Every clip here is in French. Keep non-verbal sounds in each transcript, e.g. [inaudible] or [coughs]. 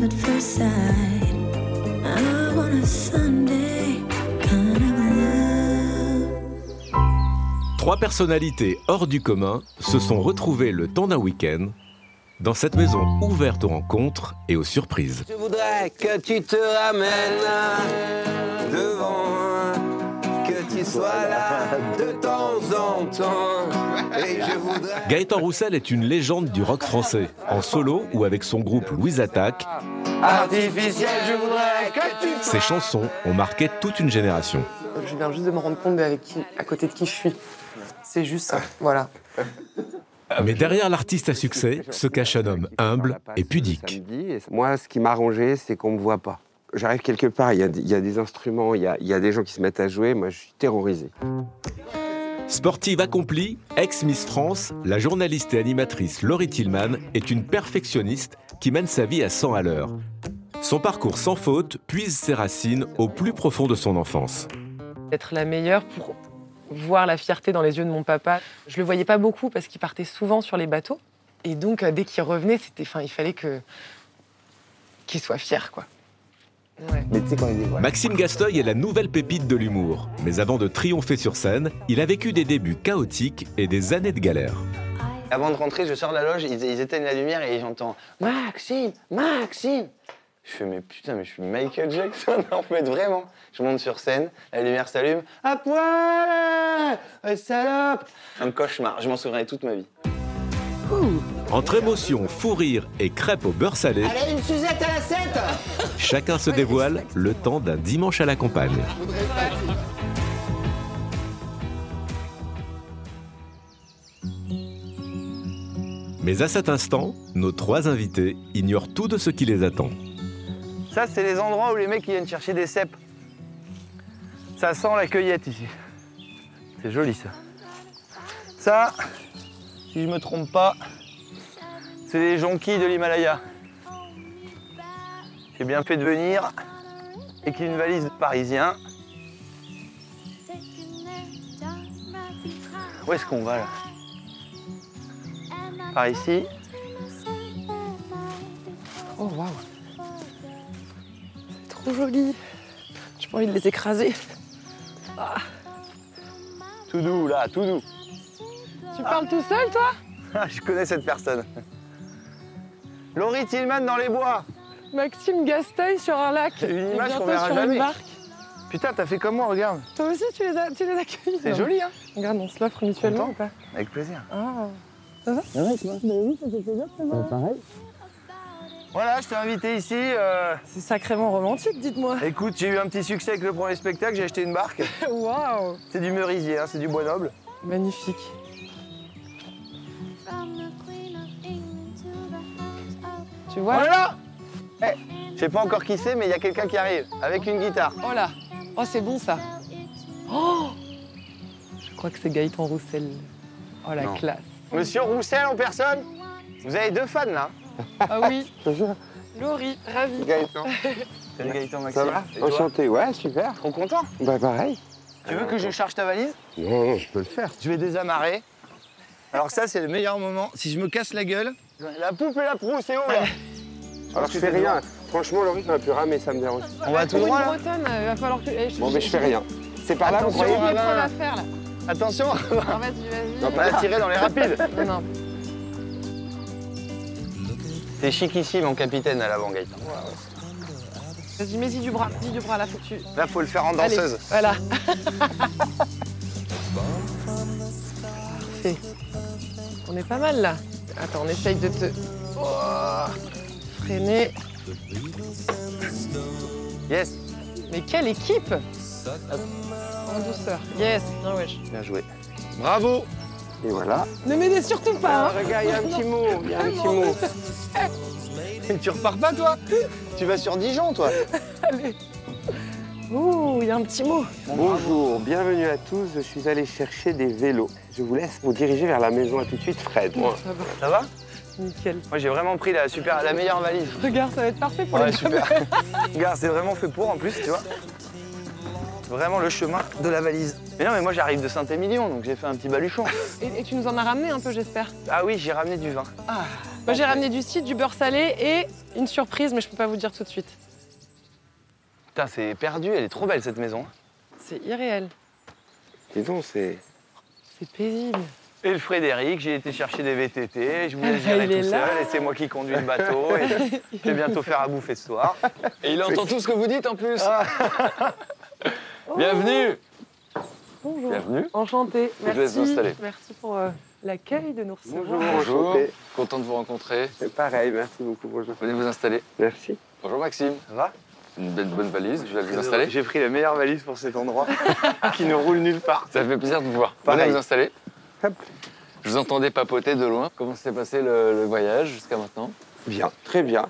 Love at first sight. I want a Sunday kind of love. Trois personnalités hors du commun se sont retrouvées le temps d'un week-end dans cette maison ouverte aux rencontres et aux surprises. Je voudrais que tu te ramènes devant, que tu sois là de temps en temps. Et je voudrais. Gaëtan Roussel est une légende du rock français, en solo ou avec son groupe Louise Attaque. Artificiel, je voudrais que tu Ses chansons ont marqué toute une génération. Je viens juste de me rendre compte de avec qui, à côté de qui je suis. C'est juste ça. Voilà. Mais derrière l'artiste à succès se cache un homme humble et pudique. Moi, ce qui m'a arrangé, c'est qu'on me voit pas. J'arrive quelque part, il y, a des- il y a des instruments, il y a, il y a des gens qui se mettent à jouer. Moi, je suis terrorisé. Sportive accomplie, ex-Miss France, la journaliste et animatrice Laurie Tillman est une perfectionniste qui mène sa vie à 100 à l'heure. Son parcours sans faute puise ses racines au plus profond de son enfance. Être la meilleure pour voir la fierté dans les yeux de mon papa. Je le voyais pas beaucoup parce qu'il partait souvent sur les bateaux. Et donc, euh, dès qu'il revenait, c'était, enfin, il fallait que qu'il soit fier, quoi. Ouais. Mais tu sais, quand il est. voilà. Maxime Gasteuil est la nouvelle pépite de l'humour. Mais avant de triompher sur scène, il a vécu des débuts chaotiques et des années de galère. Avant de rentrer, je sors de la loge, ils, ils éteignent la lumière et j'entends Maxime, Maxime. Je fais mais putain, mais je suis Michael Jackson [laughs] en fait vraiment. Je monte sur scène, la lumière s'allume, à poil, euh, salope. Un cauchemar, je m'en souviendrai toute ma vie. Entre émotion, fou rire et crêpes au beurre salé, Allez, une Suzette à la 7 chacun se dévoile le temps d'un dimanche à la campagne. Mais à cet instant, nos trois invités ignorent tout de ce qui les attend. Ça, c'est les endroits où les mecs viennent chercher des cèpes. Ça sent la cueillette ici. C'est joli ça. Ça, si je me trompe pas, c'est les jonquilles de l'Himalaya. J'ai bien fait de venir et qu'il y ait une valise de parisien. Où est-ce qu'on va là? Par ici. Oh waouh. C'est trop joli. J'ai pas envie de les écraser. Tout doux là, tout doux. Tu parles tout seul, toi Ah, je connais cette personne. Laurie Tillman dans les bois. Maxime Gasteuil sur un lac. Une image qu'on verra sur jamais. une barque. Putain, t'as fait comme moi, regarde. Toi aussi, tu les as, tu les as accueillis. C'est joli, hein Regarde, on se l'offre mutuellement ou pas Avec plaisir. Ah. Voilà, je t'ai invité ici. euh, C'est sacrément romantique, dites-moi. Écoute, j'ai eu un petit succès avec le premier spectacle, j'ai acheté une barque. [laughs] Waouh. C'est du merisier, hein, c'est du bois noble. Magnifique. Tu vois Voilà Eh, Je sais pas encore qui c'est, mais il y a quelqu'un qui arrive avec une guitare. Oh là Oh, c'est bon ça Oh Je crois que c'est Gaëtan Roussel. Oh la Non. classe Monsieur Roussel en personne Vous avez deux fans là Ah oui [laughs] Laurie, ravie Gaëtan. Salut Gaëtan Maxime. Ça va Enchanté, ouais, super. Trop content Bah, pareil. Tu veux que je charge ta valise Non, non, je peux le faire. Je vais désamarrer. Alors ça, c'est le meilleur moment. Si je me casse la gueule, la poupe et la proue, c'est où là [laughs] Alors, je fais rien. Franchement, Laurie, j'aurais pu ramer, ça me dérange. On va tout Pour droit une là bretonne, il va falloir que... eh, Bon, mais je fais rien. C'est par là, vous Attention, croyez là. Attention, [laughs] vas-y, vas-y. Non, on va tirer dans les rapides. [laughs] Non, non. T'es chic ici, mon capitaine, à l'avant, Gaëtan. Vas-y, mets-y du bras, dis du bras là, faut que tu... Là, faut le faire en Allez, danseuse. voilà. Parfait. On est pas mal là. Attends, on essaye de te... Oh, freiner. Yes, Mais quelle équipe En douceur. Yes. Non, wesh. bien joué. Bravo Et voilà. Ne m'aidez surtout pas. Ah, regarde, il y a un petit mot, il y a un petit mot. Mais tu repars pas, toi Tu vas sur Dijon, toi [laughs] Ouh, il y a un petit mot. Bonjour, bienvenue à tous. Je suis allé chercher des vélos. Je vous laisse vous diriger vers la maison. À tout de suite, Fred. Ça va, Ça va? Nickel. Moi, j'ai vraiment pris la, super, la meilleure valise. Regarde, ça va être parfait pour Ouais, les super. [laughs] Regarde, c'est vraiment fait pour en plus, tu vois. Vraiment le chemin de la valise. Mais non, mais moi j'arrive de Saint-Émilion, donc j'ai fait un petit baluchon. Et, et tu nous en as ramené un peu, j'espère? Ah oui, j'ai ramené du vin. Moi, j'ai ramené du cidre, du beurre salé et une surprise, mais je peux pas vous dire tout de suite. Putain, c'est perdu, elle est trop belle cette maison. C'est irréel. Dis donc, c'est. C'est paisible. Et le Frédéric, j'ai été chercher des VTT, je voulais Il gérer est tout là. seul, et c'est moi qui conduis le bateau, et je vais bientôt faire à bouffer ce soir. Et il entend tout ce que vous dites en plus. Bienvenue Bonjour. Bienvenue. Enchanté. Je vous laisse Merci. vous installer. Merci pour euh, l'accueil de nous recevoir. Bonjour, enchanté. content de vous rencontrer. C'est pareil, merci beaucoup. Bonjour. Venez vous installer. Merci. Bonjour Maxime. Ça va? Une belle bonne valise, je vais vous installer. J'ai pris la meilleure valise pour cet endroit, [laughs] qui ne roule nulle part. Ça fait plaisir de vous voir. Pareil. Venez vous installer. Hop. Je vous entendais papoter de loin. Comment s'est passé le, le voyage jusqu'à maintenant? Bien, très bien.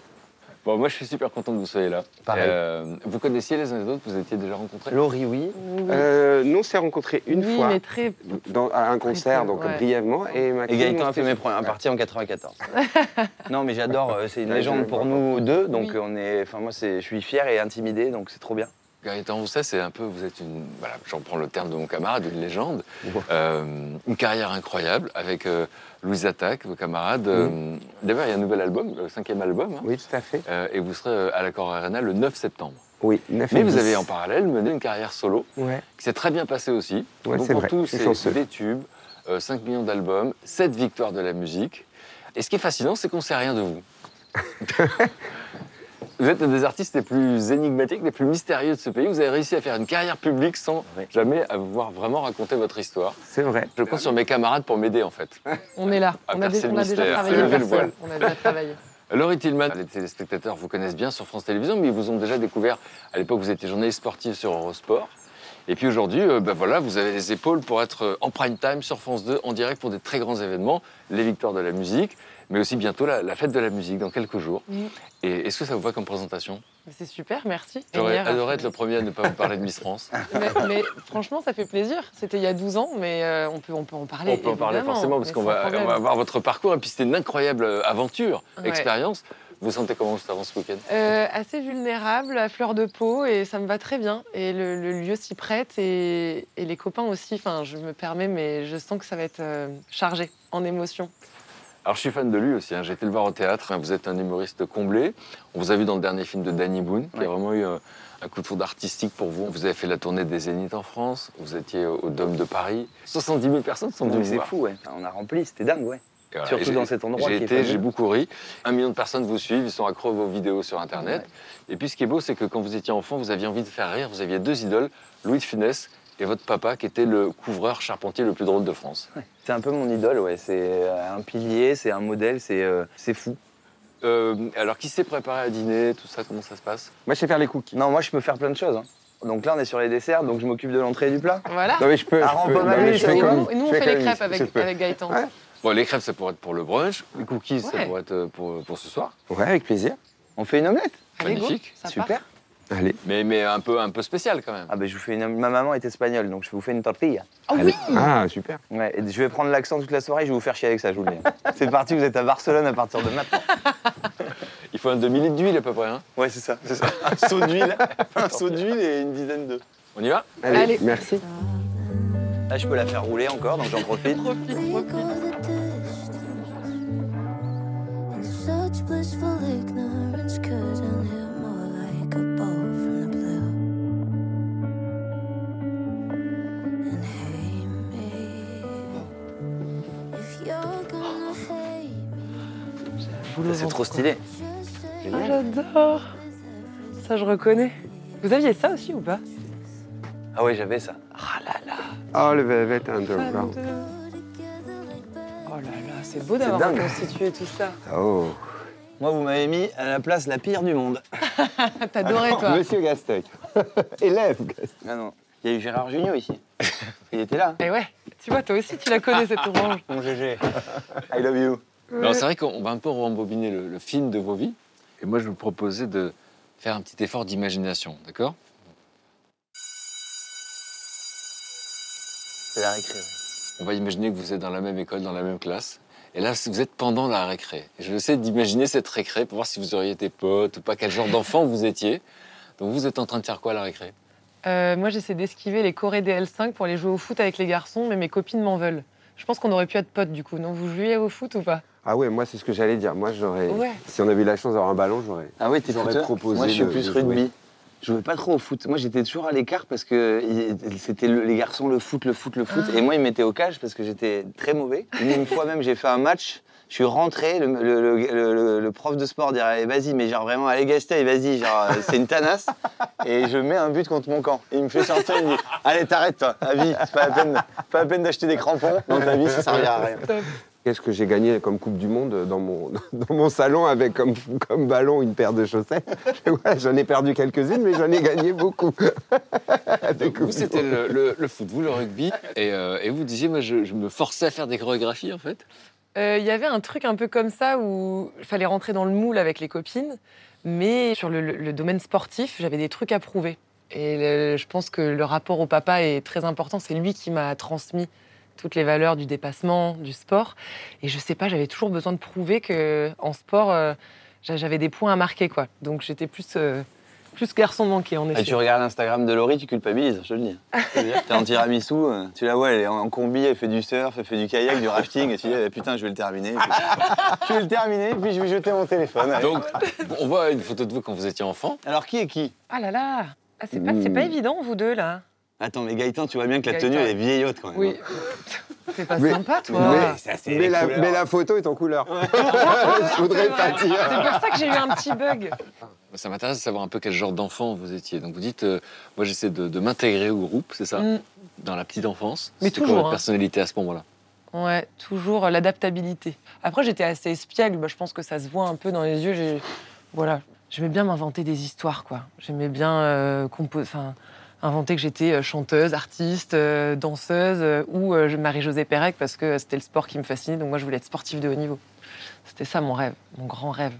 Bon, moi je suis super content que vous soyez là. Pareil. Euh, vous connaissiez les uns les autres, vous étiez déjà rencontrés? Laurie, oui. Oui, Euh, nous, on s'est rencontrés une oui, fois mais très. dans, à un concert, donc ouais. brièvement. Et, Gaëtan a fait mes premières parties en 94. [laughs] non, mais j'adore, euh, c'est une Ouais, légende pour nous deux, donc Oui. on est, enfin moi c'est, je suis fier et intimidé, donc c'est trop bien. Gaëtan Rousset, c'est un peu, vous êtes une, voilà, j'en prends le terme de mon camarade, une légende. Euh, une carrière incroyable avec euh, Louise Attaque, vos camarades. Euh, D'ailleurs, il y a un nouvel album, le cinquième album, hein. Oui, tout à fait. Et vous serez à l'accord Arena le 9 septembre. Oui, 9 Mais vous 10. avez en parallèle mené une carrière solo Ouais. qui s'est très bien passée aussi. Ouais, Donc c'est pour vrai, suis c'est des tubes, euh, 5 millions d'albums, 7 victoires de la musique. Et ce qui est fascinant, c'est qu'on ne sait rien de vous. [laughs] vous êtes un des artistes les plus énigmatiques, les plus mystérieux de ce pays. Vous avez réussi à faire une carrière publique sans Ouais. jamais avoir vraiment raconté votre histoire. C'est vrai. Je compte sur mes camarades pour m'aider en fait. On est là. À On a, dé- on a déjà mystère. travaillé. Le voile. On a déjà travaillé. [laughs] Laurie Tillman, les téléspectateurs vous connaissent bien sur France Télévisions, mais ils vous ont déjà découvert. À l'époque, vous étiez journaliste sportif sur Eurosport. Et puis aujourd'hui, euh, ben voilà, vous avez les épaules pour être euh, en prime time sur France 2, en direct pour des très grands événements, les victoires de la musique, mais aussi bientôt la, la fête de la musique dans quelques jours. Et est-ce que ça vous va comme présentation? C'est super, merci. J'aurais adoré être le premier à ne pas vous parler de Miss France. [laughs] mais, mais franchement, ça fait plaisir. C'était il y a 12 ans, mais euh, on, peut, on peut en parler. On peut en parler forcément parce qu'on va, on va voir votre parcours. Et puis c'était une incroyable euh, aventure, Ouais. expérience. Vous sentez comment juste avant ce week-end? Euh, assez vulnérable, à fleur de peau, et ça me va très bien. Et le, le lieu s'y prête, et, et les copains aussi. Enfin, je me permets, mais je sens que ça va être euh, chargé en émotions. Alors je suis fan de lui aussi, hein. j'ai été le voir au théâtre, vous êtes un humoriste comblé. On vous a vu dans le dernier film de Danny Boone, qui Ouais. a vraiment eu euh, un coup de foudre artistique pour vous. Vous avez fait la tournée des Zéniths en France, vous étiez au Dôme de Paris. 70 000 personnes sont venues c'est fou, ouais. On a rempli, c'était dingue, ouais. Et voilà. Surtout dans cet endroit J'ai été, j'ai beaucoup ri. Un million de personnes vous suivent, ils sont accros à vos vidéos sur Internet. Et puis ce qui est beau, c'est que quand vous étiez enfant, vous aviez envie de faire rire, vous aviez deux idoles, Louis de Funès et votre papa, qui était le couvreur charpentier le plus drôle de France. C'est un peu mon idole, ouais. C'est euh, un pilier, c'est un modèle, c'est euh, c'est fou. Euh, alors qui s'est préparé à dîner, tout ça, comment ça se passe? Moi, je sais faire les cookies. Non, moi je peux faire plein de choses. hein. Donc là, on est sur les desserts, donc je m'occupe de l'entrée et du plat. Voilà. Non, mais je peux. Ah, je peux- pas non, mais je fais comme- nous, et nous, je on fait les crêpes avec, Gaëtan. Ouais. Bon, les crêpes, ça pourrait être pour le brunch. Les cookies, ça pourrait être pour, pour ce soir? Ouais, avec plaisir. On fait une omelette Allez, go, Magnifique. ça part. Allez. Mais, mais un, peu, un peu spécial quand même. Ah ben je vous fais une... Ma maman est espagnole, donc je vous fais une tortilla. Ah oui Ah, super. Ouais, et je vais prendre l'accent toute la soirée, je vais vous faire chier avec ça, je vous le dis. [laughs] C'est parti, vous êtes à Barcelone à partir de maintenant. [laughs] Il faut un demi-litre d'huile à peu près. hein. Ouais, c'est ça, c'est ça. Un seau d'huile, [laughs] un seau d'huile et une dizaine d'œufs. On y va? Allez, Allez. merci. Là, je peux la faire rouler encore, donc j'en profite. Profite, such blissful ignorance. C'est trop stylé. Ah, J'adore. Ça, je reconnais. Vous aviez ça aussi ou pas? Ah ouais, j'avais ça. Ah là là. Oh, le Velvet Underground. Oh là là, c'est beau d'avoir reconstitué tout ça. Oh. Moi, vous m'avez mis à la place la pire du monde. [laughs] Ah, T'adorais, toi. Monsieur Gasteuil. [laughs] Élève Gasteuil. Ah non. Il y a eu Gérard Jugnot ici. Il était là. Et ouais. Tu vois, toi aussi, tu la connais, cette [laughs] orange. Mon GG. I love you. Alors c'est vrai qu'on va un peu rembobiner le, le film de vos vies. Et moi, je vous proposais de faire un petit effort d'imagination, d'accord? C'est la récré. On va imaginer que vous êtes dans la même école, dans la même classe. Et là, vous êtes pendant la récré. Et je vais essayer d'imaginer cette récré pour voir si vous auriez été pote ou pas, quel genre d'enfant vous étiez. Donc vous êtes en train de faire quoi à la récré? Euh, moi, j'essaie d'esquiver les Corées DL5 pour aller jouer au foot avec les garçons, mais mes copines m'en veulent. Je pense qu'on aurait pu être potes du coup. Non, vous jouiez au foot ou pas? Ah ouais, moi c'est ce que j'allais dire. Moi j'aurais. Ouais. Si on avait eu la chance d'avoir un ballon, j'aurais. Ah ouais, t'es J'aurais proposé Moi, je suis de- plus de jouer. rugby. Je jouais pas trop au foot. Moi, j'étais toujours à l'écart parce que c'était le- les garçons le foot, le foot, le foot. Et moi, ils me mettaient au cage parce que j'étais très mauvais. Une fois même, j'ai fait un match. Je suis rentré, le, le- le- le- le prof de sport dirait Allez, vas-y, mais genre vraiment, allez Gaston, vas-y, genre euh, c'est une tanasse. Et je mets un but contre mon camp. Et il me fait sortir, il me dit Allez, t'arrêtes toi, à vie, c'est pas la peine, pas la peine d'acheter des crampons. Dans ta vie, ça servira à rien. Qu'est-ce que j'ai gagné comme Coupe du Monde dans mon, [laughs] dans mon salon avec comme, comme ballon une paire de chaussettes? [laughs] Ouais, J'en ai perdu quelques-unes, mais j'en ai gagné beaucoup. Donc [laughs] vous, c'était le, le- le foot, vous, le rugby. Et, euh, et vous disiez, moi, je, je me forçais à faire des chorégraphies, en fait. Euh, Il y avait un truc un peu comme ça où il fallait rentrer dans le moule avec les copines, mais sur le, le- le domaine sportif, j'avais des trucs à prouver. Et le- je pense que le rapport au papa est très important. C'est lui qui m'a transmis toutes les valeurs du dépassement, du sport. Et je sais pas, j'avais toujours besoin de prouver que en sport, euh, j'a- j'avais des points à marquer, quoi. Donc j'étais plus, euh, plus garçon manqué, en Et effet. tu regardes l'Instagram de Laurie, tu culpabilises, je te le dis. [laughs] T'es en tiramisu, euh, tu la vois, elle est en combi, elle fait du surf, elle fait du kayak, du rafting, et tu dis eh, putain, je vais le terminer. Puis- [laughs] je vais le terminer, puis je vais jeter mon téléphone. allez. Donc, on voit une photo de vous quand vous étiez enfant. Alors qui est qui? Ah là là ah, C'est pas, c'est pas évident, vous deux, là. Attends, mais Gaëtan, tu vois bien que la Gaëtan. tenue, elle est vieillotte quand même. Oui. C'est pas Mais- sympa, toi. mais- ça, c'est Mais la, couleurs. mais la photo est en couleur. [laughs] Je voudrais pas C'est dire. pour ça que j'ai eu un petit bug. Ça m'intéresse de savoir un peu quel genre d'enfant vous étiez. Donc vous dites, euh, moi j'essaie de, de m'intégrer au groupe, c'est ça Mm. Dans la petite enfance. Mais quoi toujours, votre hein. personnalité à ce moment-là? Ouais, toujours euh, l'adaptabilité. Après, j'étais assez espiègle. Bah, je pense que ça se voit un peu dans les yeux. Voilà. J'aimais bien m'inventer des histoires, quoi. J'aimais bien euh, compo- enfin, inventer que j'étais euh, chanteuse, artiste, euh, danseuse euh, ou euh, Marie-Josée Pérec parce que c'était le sport qui me fascinait. Donc moi, je voulais être sportive de haut niveau. C'était ça mon rêve, mon grand rêve.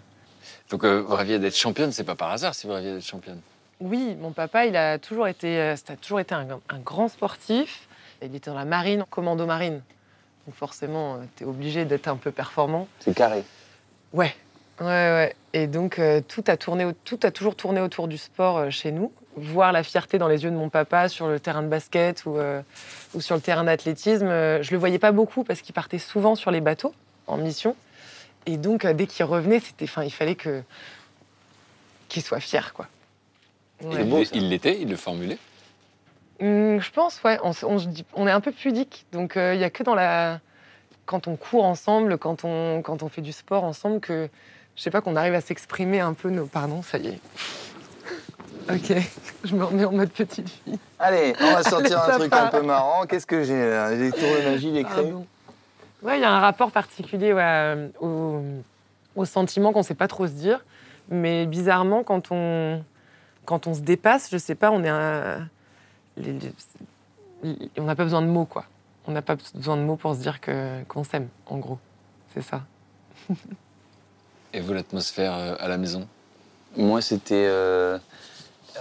Donc euh, vous rêviez d'être championne, c'est pas par hasard si vous rêviez d'être championne. Oui, mon papa, il a toujours été, euh, ça a toujours été un, un grand sportif. Il était dans la marine, commando marine. Donc forcément, tu es obligé d'être un peu performant. C'est carré. Ouais, ouais, ouais. Et donc, euh, tout, a tourné, tout a toujours tourné autour du sport euh, chez nous. Voir la fierté dans les yeux de mon papa sur le terrain de basket ou, euh, ou sur le terrain d'athlétisme, euh, je le voyais pas beaucoup parce qu'il partait souvent sur les bateaux en mission. Et donc, euh, dès qu'il revenait, c'était, enfin, il fallait que qu'il soit fier, quoi. Ouais. Beau, il- l'était, il le formulait? Hum, je pense, ouais. On, est un peu pudique. Donc, il n'y a que dans la. Quand on court ensemble, quand on, quand on fait du sport ensemble, que. Je sais pas, qu'on arrive à s'exprimer un peu nos. Pardon, ça y est. Ok, [laughs] je me remets en mode petite fille. Allez, on va [laughs] sortir Allez, un truc part. un peu marrant. Qu'est-ce que j'ai là? Des tours de magie, des craies. Pardon. Ouais, il y a un rapport particulier ouais, euh, au, au sentiment qu'on sait pas trop se dire. Mais bizarrement, quand on, quand on se dépasse, je sais pas, on est un- les- les- on n'a pas besoin de mots, quoi. On n'a pas besoin de mots pour se dire que, qu'on s'aime, en gros. C'est ça. [laughs] Et vous, l'atmosphère euh, à la maison? Moi, c'était. euh,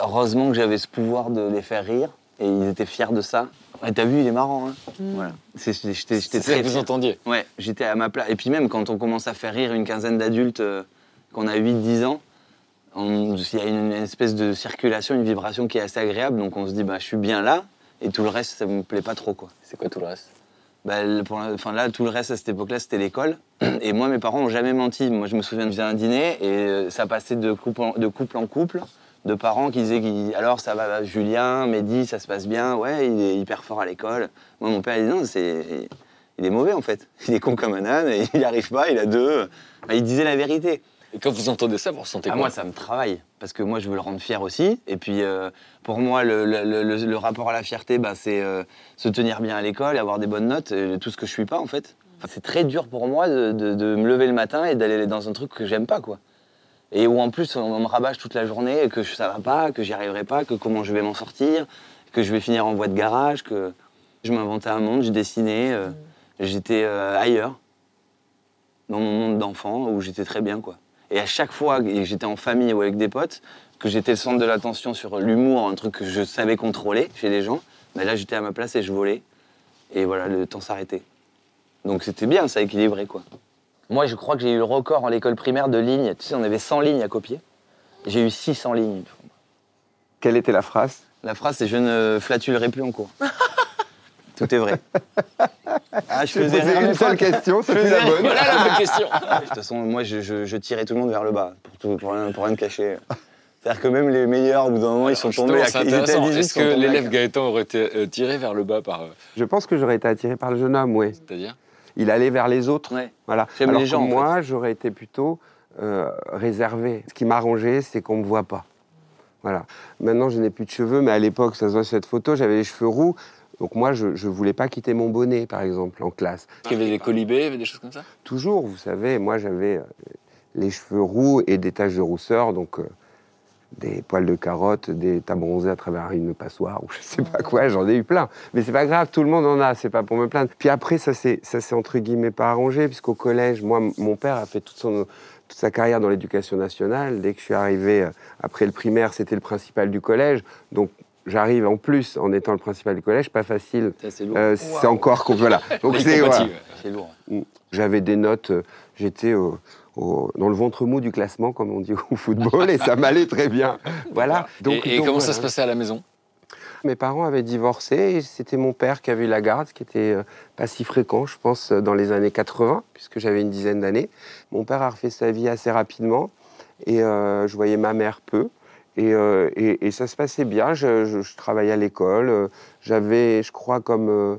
Heureusement que j'avais ce pouvoir de les faire rire. Et ils étaient fiers de ça. Ouais, T'as vu, il est marrant. Hein voilà. C'est- J'étais très que vous entendiez. Ouais, j'étais à ma place. Et puis même quand on commence à faire rire une quinzaine d'adultes, euh, qu'on a 8-10 ans, il y a une, une espèce de circulation, une vibration qui est assez agréable. Donc on se dit, bah, je suis bien là. Et tout le reste, ça me plaît pas trop. quoi. C'est quoi tout le reste? Bah, pour la- là, tout le reste à cette époque-là, c'était l'école. [clears throat] Et moi, mes parents n'ont jamais menti. Moi, je me souviens de faire un dîner et euh, ça passait de couple en, de couple, en couple, de parents qui disaient qu'ils- Alors, ça va, Julien, Mehdi, ça se passe bien. Ouais, il est hyper fort à l'école. Moi, mon père, il dit Non, c'est. Il est mauvais en fait. [laughs] Il est con comme un âne, et il n'y arrive pas, il a deux. Il disait la vérité. Et quand vous entendez ça, vous ressentez Ah, quoi moi, ça me travaille. Parce que moi, je veux le rendre fier aussi. Et puis, euh, pour moi, le, le- le- le- le rapport à la fierté, bah, c'est euh, se tenir bien à l'école, avoir des bonnes notes, euh, tout ce que je suis pas, en fait. Enfin, c'est très dur pour moi de, de- de me lever le matin et d'aller dans un truc que j'aime pas, quoi. Et où, en plus, on me rabâche toute la journée, que ça va pas, que j'y arriverai pas, que comment je vais m'en sortir, que je vais finir en voie de garage, que... Je m'inventais un monde, je dessinais, euh, j'étais euh, ailleurs, dans mon monde d'enfant, où j'étais très bien, quoi. Et à chaque fois que j'étais en famille ou avec des potes, que j'étais le centre de l'attention sur l'humour, un truc que je savais contrôler chez les gens, ben là j'étais à ma place et je volais. Et voilà, le temps s'arrêtait. Donc c'était bien, ça équilibrait, quoi. Moi, je crois que j'ai eu le record en l'école primaire de lignes. Tu sais, on avait 100 lignes à copier. J'ai eu 600 lignes. Quelle était la phrase? La phrase, c'est je ne flatulerai plus en cours. [laughs] Tout est vrai. Ah, je Je faisais une seule question, c'était la bonne. Voilà la bonne [laughs] question. De toute façon, moi, je, je- je tirais tout le monde vers le bas, pour, tout- pour, rien, pour rien cacher. C'est-à-dire que même les meilleurs, au bout d'un moment, ils sont tombés Justement, à c'est ils étaient à intéressant. 18, ils Est-ce que l'élève 15. Gaëtan aurait été euh, tiré vers le bas par. euh, Je pense que j'aurais été attiré par le jeune homme, oui. C'est-à-dire? Il allait vers les autres. Ouais. Voilà. Alors les que gens, en moi, j'aurais été plutôt euh, réservé. Ce qui m'arrangeait, c'est qu'on ne me voit pas. Voilà. Maintenant, je n'ai plus de cheveux, mais à l'époque, ça se voit sur cette photo, j'avais les cheveux roux. Donc moi, je ne voulais pas quitter mon bonnet, par exemple, en classe. Est-ce qu'il y avait des colibés, il y avait des choses comme ça? Toujours, vous savez, moi, j'avais euh, les cheveux roux et des taches de rousseur, donc euh, des poils de carotte, des tas bronzés à travers une passoire, ou je sais pas quoi, j'en ai eu plein. Mais c'est pas grave, tout le monde en a, c'est pas pour me plaindre. Puis après, ça s'est ça s'est entre guillemets pas arrangé, puisqu'au collège, moi, mon père a fait toute, son, toute sa carrière dans l'éducation nationale. Dès que je suis arrivé euh, après le primaire, c'était le principal du collège. Donc j'arrive en plus en étant le principal du collège, pas facile. C'est lourd. Euh, c'est encore qu'on voilà. Donc Les c'est compatibles. voilà. C'est lourd. J'avais des notes, euh, j'étais au- au- dans le ventre mou du classement, comme on dit au football, et ça m'allait très bien. [laughs] Voilà. Donc, et et donc comment ça se passait à la maison? Mes parents avaient divorcé, et c'était mon père qui avait eu la garde, ce qui était euh, pas si fréquent, je pense, euh, dans les années 80, puisque j'avais une dizaine d'années. Mon père a refait sa vie assez rapidement, et euh, je voyais ma mère peu. Et, euh, et- et ça se passait bien. Je, je- je travaillais à l'école. J'avais, je crois, comme, euh,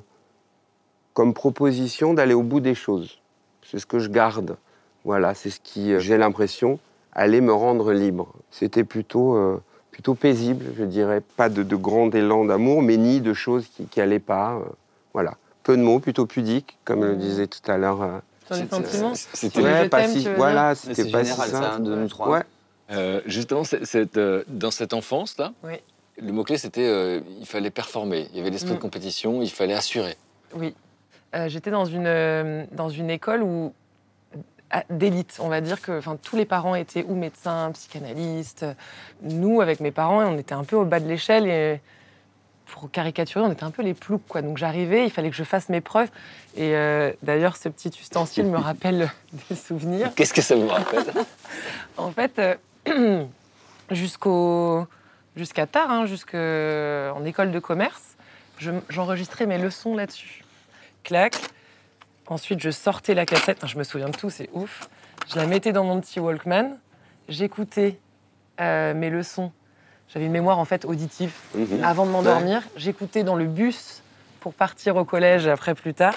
comme proposition d'aller au bout des choses. C'est ce que je garde. Voilà, c'est ce qui, euh, j'ai l'impression, allait me rendre libre. C'était plutôt, euh, plutôt paisible, je dirais. Pas de, de grand élan d'amour, mais ni de choses qui n'allaient pas. euh, voilà. Peu de mots, plutôt pudiques, comme le disait tout à l'heure. euh, Sur les C'était- sentiments C'était ouais, pas si, voilà, c'était pas si général, ça, simple. hein, de nous trois. Ouais. Euh, justement, euh, dans cette enfance-là, Oui. le mot-clé, c'était euh, il fallait performer. Il y avait l'esprit Mm. de compétition, il fallait assurer. Oui. Euh, J'étais dans une, euh, dans une école où d'élite, on va dire que enfin, tous les parents étaient ou médecins, psychanalystes. Nous, avec mes parents, on était un peu au bas de l'échelle et pour caricaturer, on était un peu les ploucs. Quoi. Donc j'arrivais, il fallait que je fasse mes preuves. Et euh, d'ailleurs, ce petit ustensile me rappelle [laughs] des souvenirs. Qu'est-ce que ça vous rappelle? [laughs] En fait, euh, [clears throat] jusqu'au jusqu'à tard, hein, jusqu'en école de commerce, je- j'enregistrais mes leçons là-dessus. Clac. Ensuite, je sortais la cassette. Enfin, je me souviens de tout, c'est ouf. Je la mettais dans mon petit Walkman. J'écoutais euh, mes leçons. J'avais une mémoire en fait auditive. Mhm. Avant de m'endormir, j'écoutais dans le bus pour partir au collège après plus tard.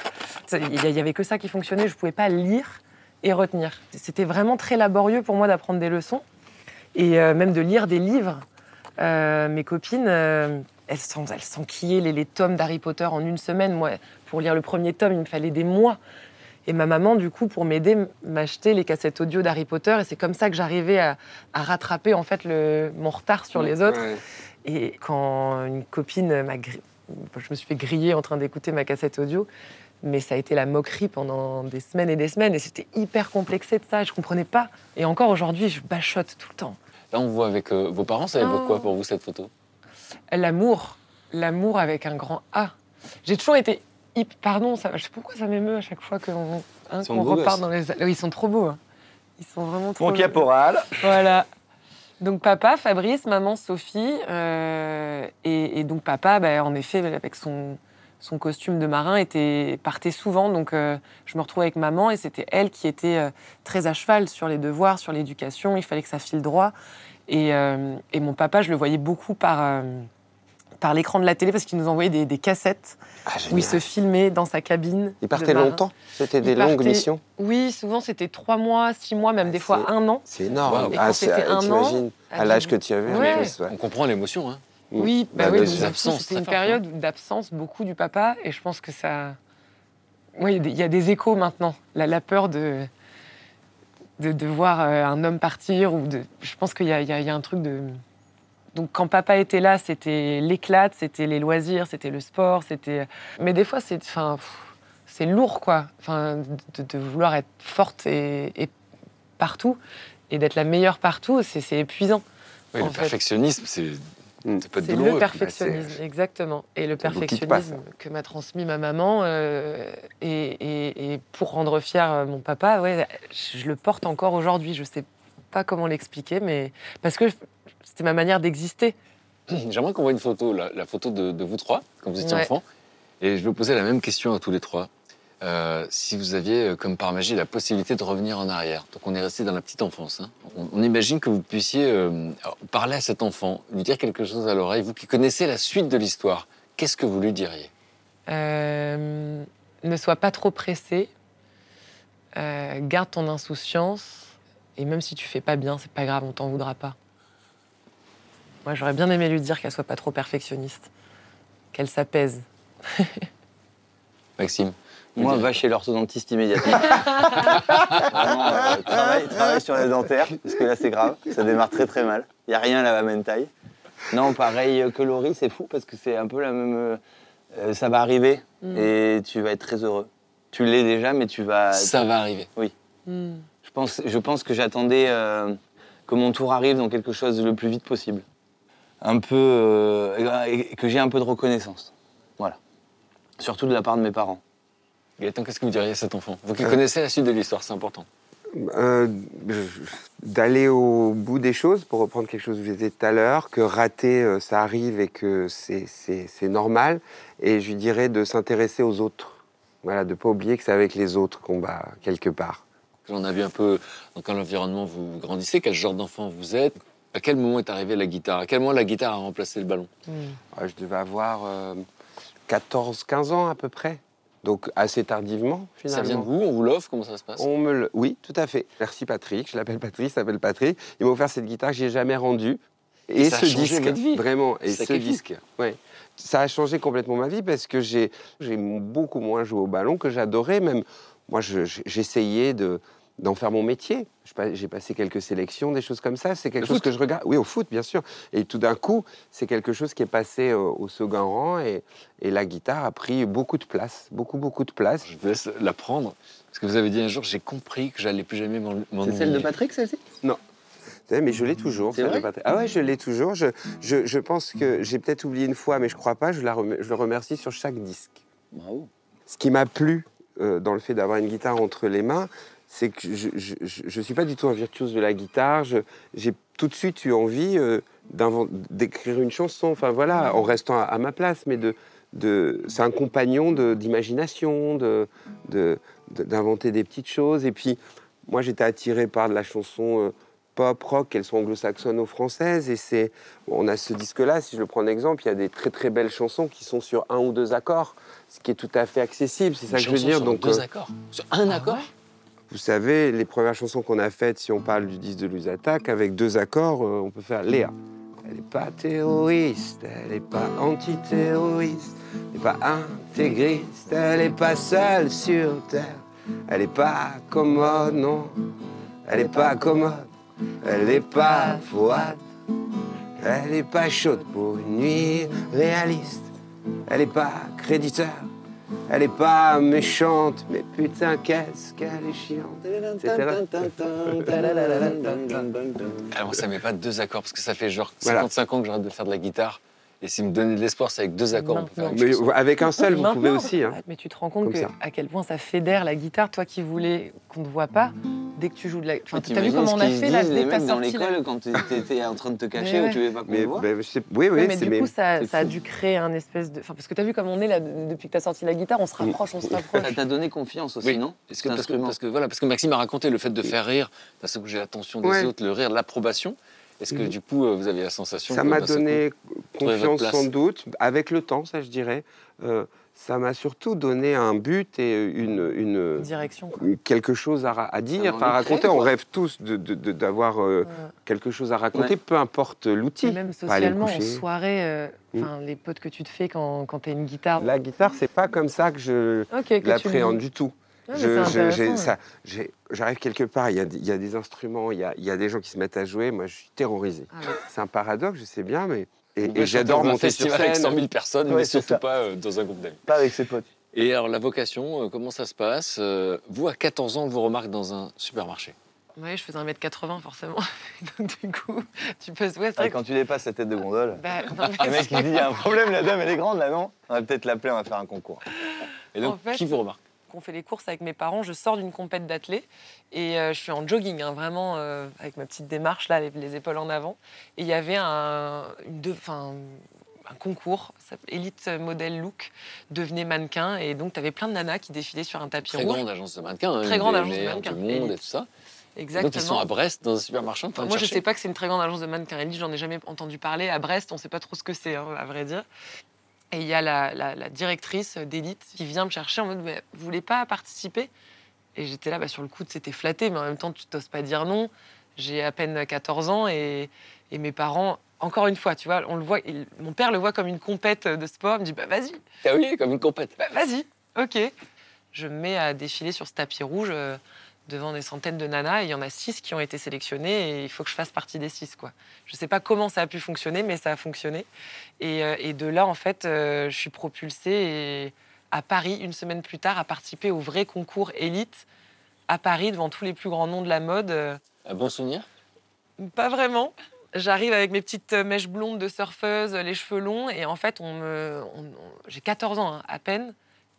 Il n'y avait que ça qui fonctionnait. Je ne pouvais pas lire et retenir. C'était vraiment très laborieux pour moi d'apprendre des leçons et euh, même de lire des livres. Euh, mes copines, elles s'en- elles s'enquillaient les, les tomes d'Harry Potter en une semaine. Moi, pour lire le premier tome, il me fallait des mois. Et ma maman, du coup, pour m'aider, m'achetait les cassettes audio d'Harry Potter. Et c'est comme ça que j'arrivais à, à rattraper en fait le, mon retard sur les autres. Ouais. Et quand une copine m'a gri- je me suis fait griller en train d'écouter ma cassette audio, mais ça a été la moquerie pendant des semaines et des semaines, et c'était hyper complexé de ça, et je comprenais pas. Et encore aujourd'hui, je bachote tout le temps. Là, on voit avec euh, vos parents, ça évoque Oh. quoi pour vous cette photo? L'amour, l'amour avec un grand A. J'ai toujours été hyp- Pardon, ça, je sais pourquoi ça m'émeut à chaque fois qu'on hein, qu'on repart dans les. Oui, ils sont trop beaux. hein. Ils sont vraiment trop Mon beaux. caporal. Voilà. Donc papa, Fabrice, maman, Sophie. euh, et, et donc papa, bah, en effet, avec son, son costume de marin, était, partait souvent. Donc euh, je me retrouvais avec maman et c'était elle qui était euh, très à cheval sur les devoirs, sur l'éducation. Il fallait que ça file droit. Et, euh, et mon papa, je le voyais beaucoup par, euh, par l'écran de la télé parce qu'il nous envoyait des, des cassettes Ah, où il se filmait dans sa cabine. Il partait longtemps C'était des Il longues partait- missions Oui, souvent c'était trois mois, six mois, même Ah, des fois un an. C'est énorme. Wow. C'est- c'était un an, à à l'âge que tu avais, Ouais. plus, ouais. On comprend l'émotion. Hein. Oui, bah Bah, oui, c'était une période d'absence beaucoup du papa, et je pense que ça. Oui, il y a des échos maintenant. La, la peur de, de, de voir euh, un homme partir, ou de. Je pense qu'il y, y a- il y a un truc de Donc quand papa était là, c'était l'éclate, c'était les loisirs, c'était le sport, c'était. Mais des fois, c'est, enfin, c'est lourd, quoi. Enfin, de, de vouloir être forte et, et partout et d'être la meilleure partout, c'est, épuisant. Oui, le fait. perfectionnisme, c'est Mm. ça peut être C'est douloureux. le perfectionnisme, exactement. Et le perfectionnisme que m'a transmis ma maman, euh, et, et- et pour rendre fier euh, mon papa, ouais, je, le porte encore aujourd'hui. Je sais pas comment l'expliquer, mais parce que c'était ma manière d'exister. [coughs] J'aimerais qu'on voit une photo, la, la photo de, de vous trois, quand vous étiez Ouais. enfant. Et je vais vous poser la même question à tous les trois. Euh, si vous aviez, euh, comme par magie, la possibilité de revenir en arrière. Donc on est resté dans la petite enfance. hein. On, on imagine que vous puissiez euh, parler à cet enfant, lui dire quelque chose à l'oreille. Vous qui connaissez la suite de l'histoire, qu'est-ce que vous lui diriez? Euh, ne sois pas trop pressé. Garde ton insouciance. Et même si tu fais pas bien, c'est pas grave, on t'en voudra pas. Moi, j'aurais bien aimé lui dire qu'elle soit pas trop perfectionniste, qu'elle s'apaise. [laughs] Maxime? Moi, va chez l'orthodontiste immédiatement. [laughs] Vraiment, euh, travaille, travaille sur les dentaires, parce que là, c'est grave. Ça démarre très très mal. Il n'y a rien à la même taille. Non, pareil que Laurie, c'est fou, parce que c'est un peu la même. euh, euh, ça va arriver, Mm. et tu vas être très heureux. Tu l'es déjà, mais tu vas. Ça va arriver. Hmm. Je pense, je pense que j'attendais euh, que mon tour arrive dans quelque chose le plus vite possible. Un peu. euh, et que j'ai un peu de reconnaissance. Voilà. Surtout de la part de mes parents. Gaëtan, qu'est-ce que vous diriez à cet enfant? Vous qui Euh. connaissez la suite de l'histoire, c'est important. Euh, D'aller au bout des choses, pour reprendre quelque chose que je disais tout à l'heure, que rater, euh, ça arrive et que c'est- normal. Et je lui dirais de s'intéresser aux autres. Voilà, de ne pas oublier que c'est avec les autres qu'on bat quelque part. J'en ai vu un peu dans quel environnement vous grandissez, quel genre d'enfant vous êtes. À quel moment est arrivée la guitare? À quel moment la guitare a remplacé le ballon? Hmm. Ouais, je devais avoir 14-15 ans à peu près. Donc assez tardivement, finalement. Ça vient de vous On vous l'offre Comment ça se passe? On me le... Oui, tout à fait. Merci Patrick. Je l'appelle Patrick, s'appelle Patrick. Il m'a offert cette guitare que j'ai jamais rendue. Et, ça a ce disque, vie. vraiment. Et ce disque, ouais. Ça a changé complètement ma vie parce que j'ai beaucoup moins joué au ballon que j'adorais. Même moi, je- je- j'essayais de d'en faire mon métier. J'ai passé quelques sélections, des choses comme ça. C'est quelque Le chose foot que je regarde. Oui, au foot, bien sûr. Et tout d'un coup, c'est quelque chose qui est passé euh, au second rang et, et la guitare a pris beaucoup de place, beaucoup, beaucoup de place. Je vous laisse la prendre. Parce que vous avez dit un jour, j'ai compris que j'allais plus jamais m'en- m'ennuyer. Patrick, celle-ci savez, mais je l'ai toujours. C'est celle de Patrick. Ah ouais, je l'ai toujours. Je, je, je pense que j'ai peut-être oublié une fois, mais je crois pas. Je, la rem- je le remercie sur chaque disque. Bravo. Ce qui m'a plu euh, dans le fait d'avoir une guitare entre les mains, c'est que je ne suis pas du tout un virtuose de la guitare. J'ai tout de suite eu envie euh, d'écrire une chanson. Enfin voilà, en restant à, à ma place, mais de, de, c'est un compagnon d'imagination, de, de, de- d'inventer des petites choses. Et puis, moi, j'étais attiré par de la chanson euh, pop, rock, qu'elles soient anglo-saxonnes ou françaises. Et c'est, on a ce disque-là, si je le prends en exemple, il y a des très très belles chansons qui sont sur un ou deux accords, ce qui est tout à fait accessible. C'est ça que je veux dire. Sur Donc, deux euh, accords Sur un Ah accord? ouais? Vous savez, les premières chansons qu'on a faites, si on parle du disque de Attaque, avec deux accords, euh, on peut faire Léa. Elle n'est pas terroriste, elle n'est pas antiterroriste, elle n'est pas intégriste, elle n'est pas seule sur Terre. Elle n'est pas commode, non, elle n'est pas commode, elle n'est pas froide, elle n'est pas chaude pour une nuit réaliste, elle n'est pas créditeur. Elle est pas méchante, mais putain, qu'est-ce qu'elle est chiante. Alors ça met pas deux accords, parce que ça fait genre Voilà. 55 ans que j'arrête de faire de la guitare. Et si me donner de l'espoir, c'est avec deux accords, on peut faire Mais avec un seul, vous Maintenant, pouvez aussi. hein. Mais tu te rends compte que, à quel point ça fédère la guitare, toi qui voulais qu'on ne voit pas, dès que tu joues de la. Enfin, Tu t'as vu comment on a fait là, dès que dans l'école quand t'étais en train de te cacher Mais ou tu veux pas qu'on le voit sais- oui, oui, Ouais, mais du mes- coup, ça, a dû créer un espèce de. Enfin, parce que t'as vu comme on est là, de- depuis que t'as sorti la guitare, on se rapproche, on se rapproche. Ça t'a donné confiance aussi, non? Parce que, parce, que, parce que voilà, parce que Maxime a raconté le fait de faire rire, seul coup j'ai l'attention des autres, le rire, l'approbation. Est-ce que Mhm. du coup euh, vous avez la sensation Ça que, m'a seul donné confiance sans doute, avec le temps, ça je dirais. Euh, ça m'a surtout donné un but et une, une- Direction. quoi. quelque chose à, dire, enfin, à raconter. On rêve tous de- de- de- d'avoir euh, Ouais. quelque chose à raconter, Ouais. peu importe l'outil. Et même socialement, en coucher. soirée, euh, Mm. enfin, les potes que tu te fais quand, quand t'as une guitare. La guitare, c'est pas comme ça que je tu l'appréhende du tout. Ouais, j'ai- J'arrive quelque part, il y, a, des- il y a des instruments, il y a, il y a des gens qui se mettent à jouer. Moi, je suis terrorisé. Ah ouais. C'est un paradoxe, je sais bien, mais. Et, j'adore monter sur festival avec 100 scène. 000 personnes, Ouais, mais surtout ça. pas euh, dans un groupe d'amis. Pas avec ses potes. Et alors, la vocation, euh, comment ça se passe Euh, Vous, à 14 ans, on vous remarque dans un supermarché? Ouais, je faisais 1m80 forcément. [laughs] Donc du coup, tu peux. Ouais, Ah, quand tu dépasses la tête de gondole, Bah, non, mais le mec il dit il y a un problème, la dame elle est grande là, non On va peut-être l'appeler, on va faire un concours. Et donc, En fait- qui vous remarque? Qu'on fait les courses avec mes parents, je sors d'une compète d'athlée et euh, je suis en jogging, hein, vraiment euh, avec ma petite démarche là, les, les épaules en avant. Et il y avait un, une un concours, Elite Model Look, devenez mannequin. Et donc, tu avais plein de nanas qui défilaient sur un tapis Très rouge. grande agence de mannequins. hein, Très grande agence de du monde et tout ça. Exactement. donc, ils sont à Brest, dans un supermarché. en train Enfin, de moi, je sais pas que c'est une très grande agence de mannequins. Elite, j'en ai jamais entendu parler. À Brest, on sait pas trop ce que c'est, hein, à vrai dire. Et il y a la, la- la directrice d'élite qui vient me chercher en mode Mais Vous voulez pas participer? Et j'étais là, bah, sur le coup, c'était flatté, mais en même temps, tu t'oses pas dire non. J'ai à peine 14 ans et, et mes parents, encore une fois, tu vois, on le voit, il- mon père le voit comme une compète de sport. Il me dit Bah, vas-y, Ah oui, comme une compète. bah, vas-y, ok. Je me mets à défiler sur ce tapis rouge euh, devant des centaines de nanas et il y en a six qui ont été sélectionnées et il faut que je fasse partie des six. Quoi. Je ne sais pas comment ça a pu fonctionner, mais ça a fonctionné. Et, euh, et de là, en fait, euh, je suis propulsée et à Paris, une semaine plus tard, à participer au vrai concours élite à Paris devant tous les plus grands noms de la mode. euh, Un bon souvenir? Pas vraiment. J'arrive avec mes petites mèches blondes de surfeuse, les cheveux longs, et en fait, on me, j'ai 14 ans hein, à peine.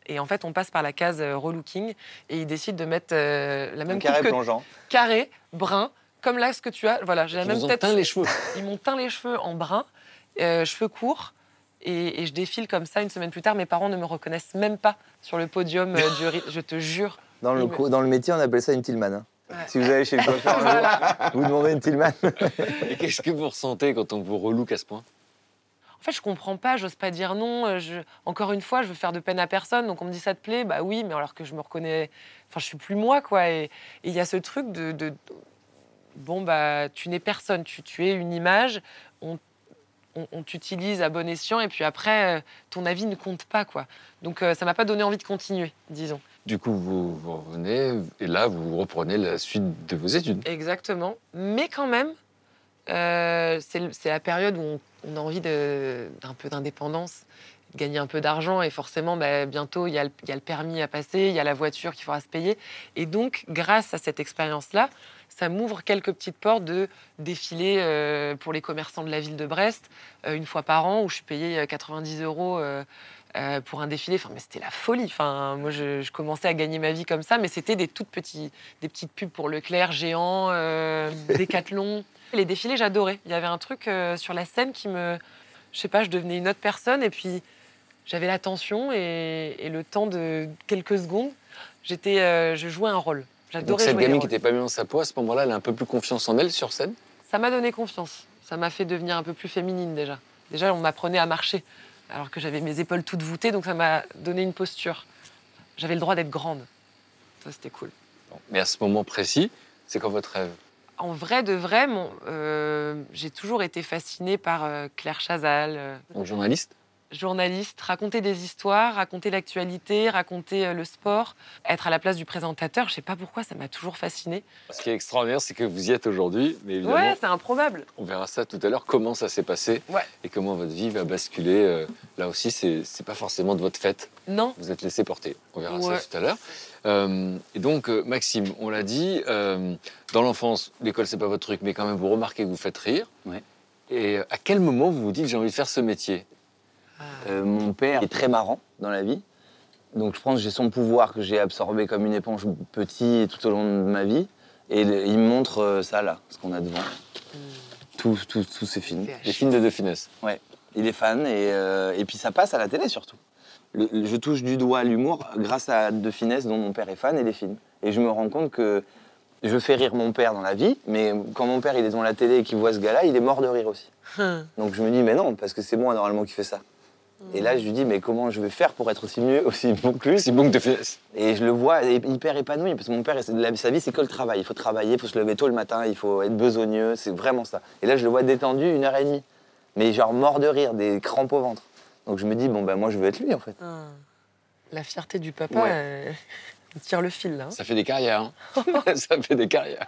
Et en fait, on passe par la case euh, relooking et ils décident de mettre euh, la même coupe carré que plongeant. carré, brun, comme là ce que tu as. Voilà, j'ai la Ils même tête. teint les cheveux. [laughs] Ils m'ont teint les cheveux en brun, euh, cheveux courts. Et, et je défile comme ça une semaine plus tard. Mes parents ne me reconnaissent même pas sur le podium euh, du Je te jure. Dans le, me- dans le métier, on appelle ça une Tillman. hein. Ouais. Si vous allez chez le coiffeur, [laughs] un jour, vous demandez une Tillman. Et qu'est-ce que vous ressentez quand on vous relook à ce point? Fait, je comprends pas, j'ose pas dire non. euh, Je... Encore une fois, je veux faire de peine à personne. Donc on me dit ça te plaît, bah oui, mais alors que je me reconnais. Enfin, je suis plus moi, quoi. Et il y a ce truc de, de- bon bah tu n'es personne, tu, tu es une image. On, on- on t'utilise à bon escient et puis après, euh, ton avis ne compte pas, quoi. Donc euh, ça m'a pas donné envie de continuer, disons. Du coup, vous, vous revenez et là, vous reprenez la suite de vos études. Exactement. Mais quand même, euh, c'est la période où on, a envie d'un peu d'indépendance, de gagner un peu d'argent. Et forcément, bah, bientôt, il y, a le- permis à passer, il y a la voiture qu'il faudra se payer. Et donc, grâce à cette expérience-là, ça m'ouvre quelques petites portes de défiler euh, pour les commerçants de la ville de Brest euh, une fois par an, où je suis payée euh, 90 euros. pour un défilé, enfin, mais c'était la folie. Enfin, moi, je, commençais à gagner ma vie comme ça, mais c'était des toutes petits, des petites pubs pour Leclerc, Géant, euh, Décathlon. [laughs] Les défilés, j'adorais. Il y avait un truc euh, sur la scène qui me, je sais pas, je devenais une autre personne et puis j'avais l'attention et, et le temps de quelques secondes, j'étais, euh, je jouais un rôle. Donc, J'adorais cette jouer des gamine qui n'était pas bien dans sa peau, à ce moment-là, elle a un peu plus confiance en elle sur scène? Ça m'a donné confiance. Ça m'a fait devenir un peu plus féminine déjà. Déjà, on m'apprenait à marcher alors que j'avais mes épaules toutes voûtées, donc ça m'a donné une posture. J'avais le droit d'être grande. Ça, c'était cool. Mais à ce moment précis, c'est quand votre rêve? En vrai de vrai, euh, j'ai toujours été fascinée par euh, Claire Chazal, euh, journaliste journaliste, raconter des histoires, raconter l'actualité, raconter euh, le sport, être à la place du présentateur. Je sais pas pourquoi, ça m'a toujours fascinée. Ce qui est extraordinaire, c'est que vous y êtes aujourd'hui, mais évidemment, Ouais, c'est improbable. on verra ça tout à l'heure, comment ça s'est passé Ouais. et comment votre vie va basculer. euh, là aussi, c'est pas forcément de votre fait. Non, Vous êtes laissé porter. On verra Ouais. ça tout à l'heure. Euh, et donc, Maxime, on l'a dit, euh, dans l'enfance, l'école, c'est pas votre truc, mais quand même, vous remarquez que vous faites rire. Ouais. Et à quel moment vous vous dites, j'ai envie de faire ce métier? Euh, mon père est très marrant dans la vie. Donc je pense que j'ai son pouvoir que j'ai absorbé comme une éponge petit et tout au long de ma vie. Et le- il me montre euh, ça là, ce qu'on a devant. Tous tous- tous ces films. Les films de De Funès. Il est fan et, euh, et puis ça passe à la télé surtout. Le- le- je touche du doigt l'humour grâce à De Finesse dont mon père est fan et des films. Et je me rends compte que je fais rire mon père dans la vie, mais quand mon père il est devant la télé et qu'il voit ce gars-là, il est mort de rire aussi. Donc je me dis mais non, parce que c'est moi normalement qui fais ça. Et là je lui dis mais comment je vais faire pour être aussi mieux, aussi bon que lui? C'est bon que. Et je le vois hyper épanoui, parce que mon père, sa vie, c'est que le travail. Il faut travailler, il faut se lever tôt le matin, il faut être besogneux, c'est vraiment ça. Et là, je le vois détendu une heure et demie, mais genre mort de rire, des crampes au ventre. Donc je me dis, bon, ben moi, je veux être lui, en fait. Ah. La fierté du papa, Ouais. euh, tire le fil, là. hein. Ça fait des carrières. hein. [laughs] [laughs] ça fait des carrières.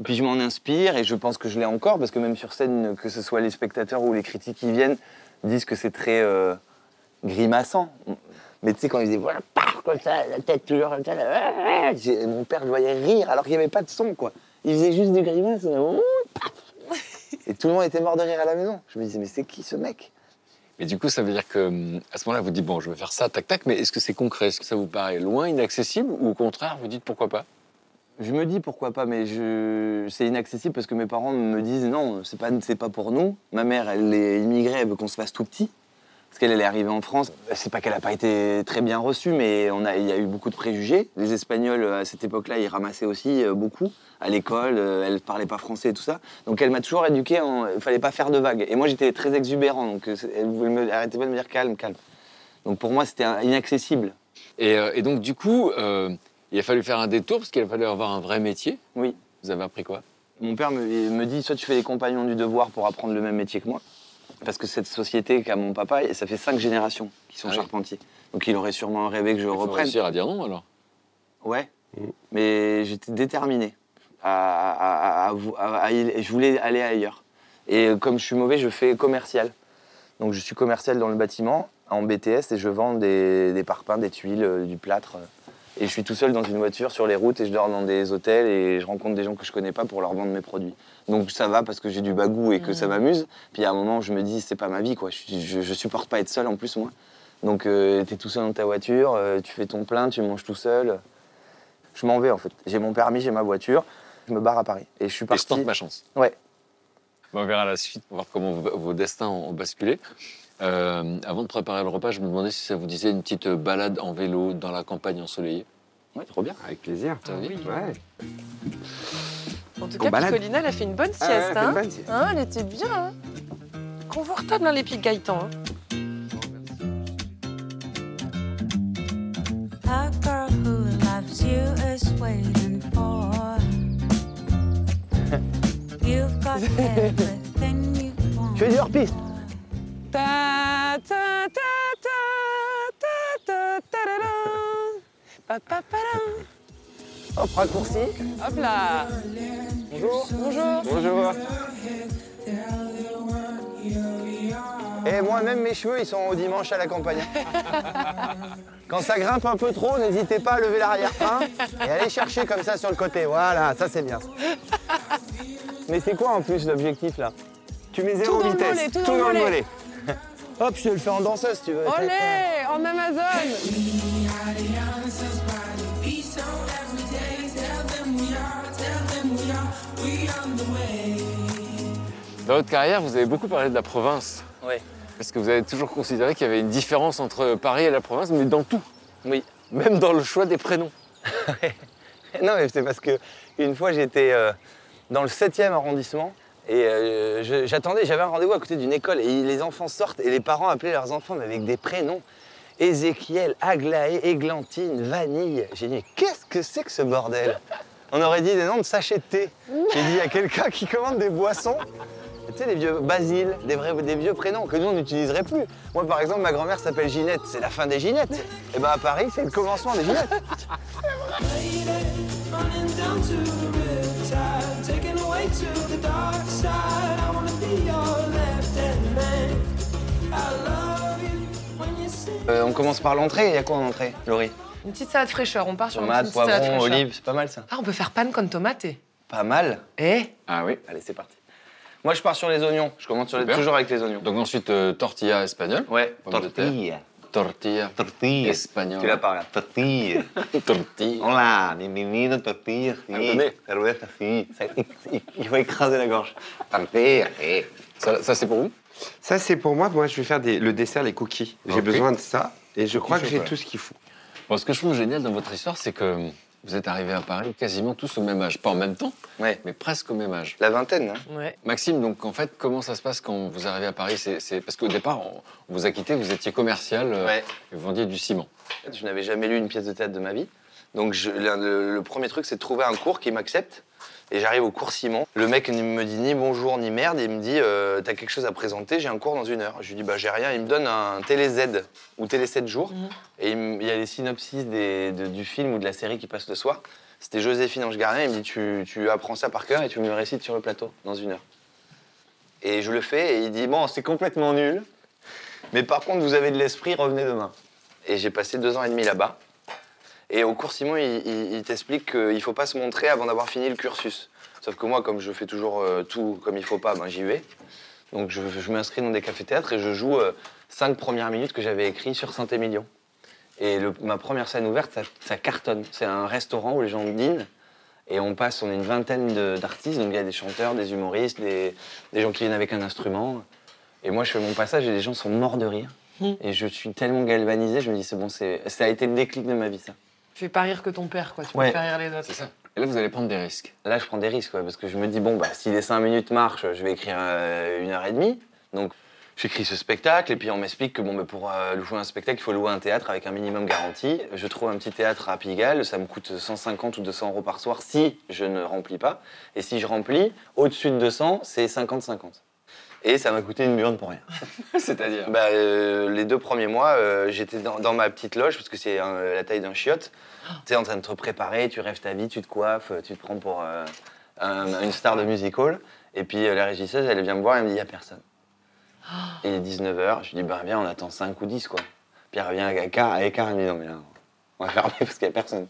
Et puis je m'en inspire et je pense que je l'ai encore parce que même sur scène, que ce soit les spectateurs ou les critiques qui viennent, disent que c'est très euh, grimaçant. Mais tu sais, quand ils disaient voilà, paf, comme ça, la tête toujours comme ça, là, mon père, je le voyais rire alors qu'il n'y avait pas de son, quoi. Il faisait juste du grimace. là, ouh, paf. [laughs] Et tout le monde était mort de rire à la maison. Je me disais, mais c'est qui ce mec? Mais du coup, ça veut dire que à ce moment-là, vous dites bon, je vais faire ça, tac, tac. Mais est-ce que c'est concret? Est-ce que ça vous paraît loin, inaccessible, ou au contraire, vous dites pourquoi pas? Je me dis pourquoi pas, mais je... c'est inaccessible parce que mes parents me disent non, c'est pas, c'est pas pour nous. Ma mère, elle est immigrée, elle veut qu'on se fasse tout petit. Parce qu'elle elle est arrivée en France. C'est pas qu'elle a pas été très bien reçue, mais on a, il y a eu beaucoup de préjugés. Les Espagnols, à cette époque-là, ils ramassaient aussi euh, beaucoup. À l'école, euh, elle parlait pas français et tout ça. Donc elle m'a toujours éduqué, en... il fallait pas faire de vagues. Et moi, j'étais très exubérant, donc euh, elle me... arrêtait pas de me dire calme, calme. Donc pour moi, c'était inaccessible. et, donc, du coup, il a fallu faire un détour parce qu'il a fallu avoir un vrai métier. Oui. Vous avez appris quoi? Mon père me, me dit soit tu fais les compagnons du devoir pour apprendre le même métier que moi, parce que cette société qu'a mon papa, ça fait cinq générations qui sont Ah oui. charpentiers. Donc il aurait sûrement rêvé que je Il faut reprenne. réussir à dire non alors. Ouais, mais j'étais déterminé. À, à- à- à- à- à- à- je voulais aller ailleurs. Et comme je suis mauvais, je fais commercial. Donc je suis commercial dans le bâtiment, en BTS, et je vends des, des parpaings, des tuiles, euh, du plâtre. Et je suis tout seul dans une voiture sur les routes et je dors dans des hôtels et je rencontre des gens que je connais pas pour leur vendre mes produits. Donc ça va parce que j'ai du bagou et que ça m'amuse. Puis à un moment, je me dis, c'est pas ma vie, quoi. Je, je, je supporte pas être seul en plus, moi. Donc tu es tout seul dans ta voiture, euh, tu fais ton plein, tu manges tout seul. Je m'en vais en fait. J'ai mon permis, j'ai ma voiture, je me barre à Paris. Et je suis Et je parti. tente ma chance. Ouais. On verra la suite pour voir comment vos destins ont basculé. Euh, avant de préparer le repas, je me demandais si ça vous disait une petite balade en vélo dans la campagne ensoleillée. Ouais, trop bien. Avec plaisir. Ouais. En tout On cas, balade. Picolina, elle a fait une bonne Ah ouais, sieste. elle une hein. bonne sieste. Hein, elle était bien. hein. Confortable, hein, les pics Gaëtan. hein. A girl who loves you is waiting for. [laughs] You've got [laughs] everything you want. Tu fais du hors-piste Ta, ta, ta. Hop, raccourci. Hop là. Bonjour. Bonjour. Bonjour. Et moi, même mes cheveux, ils sont au dimanche à la campagne. [laughs] Quand ça grimpe un peu trop, n'hésitez pas à lever l'arrière-train et aller chercher comme ça sur le côté. Voilà, ça c'est bien. Mais c'est quoi en plus l'objectif là? Tu mets zéro vitesse, tout dans le mollet. Hop, je te le fais en danseuse si tu veux. Olé, en Amazon. Dans votre carrière, vous avez beaucoup parlé de la province. Ouais. Parce que vous avez toujours considéré qu'il y avait une différence entre Paris et la province, mais dans tout? Oui. Même dans le choix des prénoms. [laughs] Non, mais c'est parce que une fois j'étais euh, dans le 7e arrondissement et euh, j'attendais, j'avais un rendez-vous à côté d'une école et les enfants sortent et les parents appelaient leurs enfants mais avec des prénoms. Ézéchiel, Aglaé, Églantine, Vanille. J'ai dit, qu'est-ce que c'est que ce bordel? On aurait dit des noms de sachets de thé. J'ai dit, il y a quelqu'un qui commande des boissons. Tu sais, les vieux Basile, des, vrais, des vieux prénoms que nous, on n'utiliserait plus. Moi, par exemple, ma grand-mère s'appelle Ginette. C'est la fin des Ginettes. Et ben à Paris, c'est le commencement des Ginettes. Taken away to the dark side. I wanna be your left-hand man. I love you when you sing. Euh, on commence par l'entrée. Il y a quoi en entrée, Laurie? Une petite salade fraîcheur. On part sur une Tomate, petite salade poivron, fraîcheur. olive, c'est pas mal ça. Ah, on peut faire panne con tomate. Pas mal. Eh? Ah oui. Allez, c'est parti. Moi, je pars sur les oignons. Je commence sur les- Super. toujours avec les oignons. Donc ensuite, euh, tortilla espagnole. Ouais, Pomme de terre. tortilla. Tortilla Tortilla. la parles, là. Tortilla. [laughs] Tortilla. Hola, bienvenido tortilla, Pardonnez. Cerveza, sí. Ça, il- faut écraser la gorge. Tortilla, sí. Ça, ça, c'est pour vous? Ça, c'est pour moi. Moi, je vais faire des- le dessert, les cookies. J'ai besoin de ça. Et je crois que j'ai tout ce qu'il faut. Bon, ce que je trouve génial dans votre histoire, c'est que vous êtes arrivés à Paris quasiment tous au même âge. Pas en même temps, Ouais, mais presque au même âge. la vingtaine, hein. Ouais. Maxime, donc en fait, comment ça se passe quand vous arrivez à Paris? C'est Parce qu'au départ, on vous a quitté, vous étiez commercial, euh, Ouais. et vous vendiez du ciment. Je n'avais jamais lu une pièce de théâtre de ma vie. Donc je- le- le premier truc, c'est de trouver un cours qui m'accepte. Et j'arrive au cours Simon. Le mec ne me dit ni bonjour ni merde. Il me dit euh, T'as quelque chose à présenter J'ai un cours dans une heure. Je lui dis Bah, j'ai rien. Il me donne un télé Z ou télé 7 jours. Et il, me- il y a les synopsis des- de- du film ou de la série qui passe le soir. C'était Joséphine Ange Gardien. Il me dit tu, tu apprends ça par cœur et tu me le récites sur le plateau dans une heure. Et je le fais et il dit Bon, c'est complètement nul. Mais par contre, vous avez de l'esprit, revenez demain. Et j'ai passé deux ans et demi là-bas. Et au cours Simon, il, il- il t'explique qu'il ne faut pas se montrer avant d'avoir fini le cursus. Sauf que moi, comme je fais toujours euh, tout comme il faut pas, ben, j'y vais. Donc je, je m'inscris dans des cafés-théâtres et je joue euh, cinq premières minutes que j'avais écrites sur Saint-Émilion. Et le- ma première scène ouverte, ça, ça cartonne. C'est un restaurant où les gens dînent. Et on passe, on est une vingtaine d'artistes. Donc il y a des chanteurs, des humoristes, des, des gens qui viennent avec un instrument. Et moi, je fais mon passage et les gens sont morts de rire. Et je suis tellement galvanisé, je me dis, c'est bon, ça a été le déclic de ma vie, ça. Fais pas rire que ton père, quoi. Tu Ouais. peux faire rire les autres. C'est ça. Et là, vous allez prendre des risques. Là, je prends des risques, ouais, parce que je me dis, bon, bah, si les cinq minutes marchent, je vais écrire euh, une heure et demie. Donc, j'écris ce spectacle, et puis on m'explique que bon, bah, pour euh, jouer un spectacle, il faut louer un théâtre avec un minimum garanti. Je trouve un petit théâtre à Pigalle, ça me coûte 150 ou 200 euros par soir si je ne remplis pas. Et si je remplis, au-dessus de 200, c'est 50-50. Et ça m'a coûté une burne pour rien. [laughs] C'est-à-dire Bah, euh, les deux premiers mois, euh, j'étais dans, dans ma petite loge, parce que c'est euh, la taille d'un chiotte. Tu es en train de te préparer, tu rêves ta vie, tu te coiffes, tu te prends pour un- une star de music hall. Et puis la régisseuse, elle vient me voir, elle me dit, il n'y a personne. Et [gasps] il est 19h, je lui dis, bah viens, on attend 5 ou 10, quoi. Puis elle revient à quart, à écart, elle me dit, non mais là, on va fermer parce qu'il n'y a personne.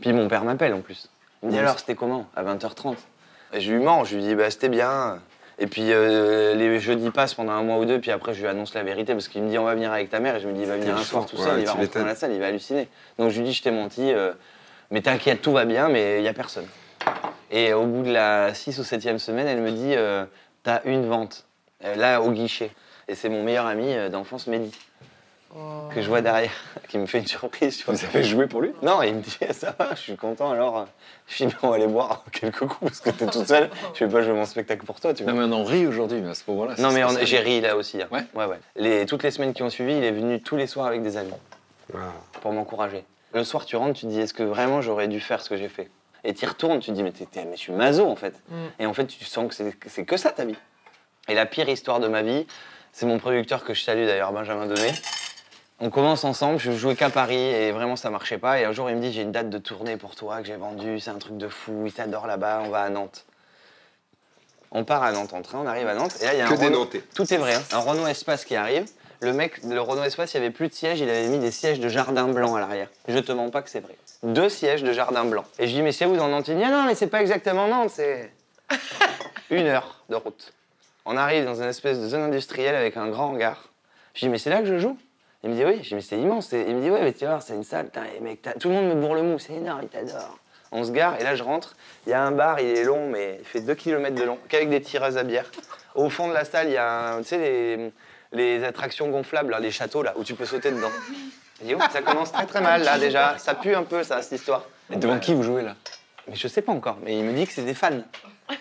Puis mon père m'appelle en plus. Il me dit, alors, c'était comment? À 20h30. Et je lui mens, je lui dis, bah c'était bien. Et puis euh, les jeudis passent pendant un mois ou deux, puis après je lui annonce la vérité parce qu'il me dit on va venir avec ta mère et je me dis il va venir un soir tout Ouais, seul, il va rentrer dans la salle, il va halluciner. Donc je lui dis je t'ai menti, euh, mais t'inquiète, tout va bien, mais il n'y a personne. Et au bout de la 6 ou 7e semaine, elle me dit euh, t'as une vente, là au guichet. Et c'est mon meilleur ami d'enfance, Mehdi, Oh. que je vois derrière, [laughs] qui me fait une surprise. Tu vois. Vous avez joué pour lui? Non, il me dit ça va, je suis content alors. euh, Je dis on va aller boire quelques coups parce que t'es toute seule. Je vais pas jouer mon spectacle pour toi, tu vois. Non, mais on en rit aujourd'hui, mais à ce moment-là. Non, mais j'ai ri là aussi. hein. Ouais ouais, ouais. Les, toutes les semaines qui ont suivi, il est venu tous les soirs avec des amis pour m'encourager. Le soir, tu rentres, tu te dis est-ce que vraiment j'aurais dû faire ce que j'ai fait? Et tu y retournes, tu te dis mais, t'es- t'es- mais je suis maso en fait. Mm. Et en fait, tu sens que c'est que ça ta vie. Et la pire histoire de ma vie, c'est mon producteur que je salue d'ailleurs, Benjamin Demey. On commence ensemble, je jouais qu'à Paris et vraiment ça marchait pas. Et un jour il me dit j'ai une date de tournée pour toi que j'ai vendue, c'est un truc de fou, il t'adore là-bas, on va à Nantes. On part à Nantes en train, on arrive à Nantes et là il y a Que un des Renault- Nantais. Tout est vrai, hein. un Renault Espace qui arrive. Le mec, le Renault Espace, il n'y avait plus de sièges, il avait mis des sièges de jardin blanc à l'arrière. Je te mens pas que c'est vrai. Deux sièges de jardin blanc. Et je dis mais c'est où dans Nantes Il dit Ah non mais c'est pas exactement Nantes, c'est [laughs] une heure de route. On arrive dans une espèce de zone industrielle avec un grand hangar. Je dis, mais c'est là que je joue? Il me dit, oui. Je dis, c'est immense. Il me dit, ouais, mais tu vois, c'est une salle. Et mec, tout le monde me bourre le mou, c'est énorme, il t'adore. On se gare, et là, je rentre. Il y a un bar, il est long, mais il fait 2 km de long, qu'avec des tireuses à bière. Au fond de la salle, il y a, tu sais, les, les attractions gonflables, là, les châteaux, là, où tu peux sauter dedans. Oh, ça commence très très mal, là, déjà. Ça pue un peu, ça, cette histoire. Et devant qui vous jouez là? Mais je sais pas encore, mais il me dit que c'est des fans.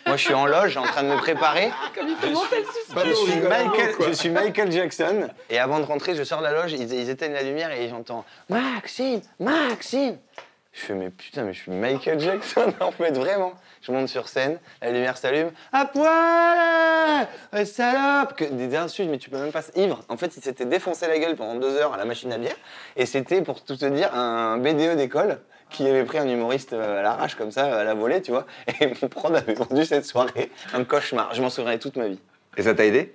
Moi, je suis en loge, en train de me préparer. Je suis, Michael, je suis Michael Jackson. Et avant de rentrer, je sors de la loge, ils, ils éteignent la lumière et j'entends Maxime, Maxime. Je fais, mais putain, mais je suis Michael Jackson, [laughs] en fait, vraiment. Je monte sur scène, la lumière s'allume. À poil euh, Salope que, Des insultes, mais tu peux même pas. Ivre. En fait, il s'était défoncé la gueule pendant deux heures à la machine à bière. Et c'était, pour tout te dire, un BDE d'école qui avait pris un humoriste euh, à l'arrache, comme ça, à la volée, tu vois. [laughs] Et mon prod avait vendu cette soirée un cauchemar. Je m'en souviendrai toute ma vie. Et ça t'a aidé?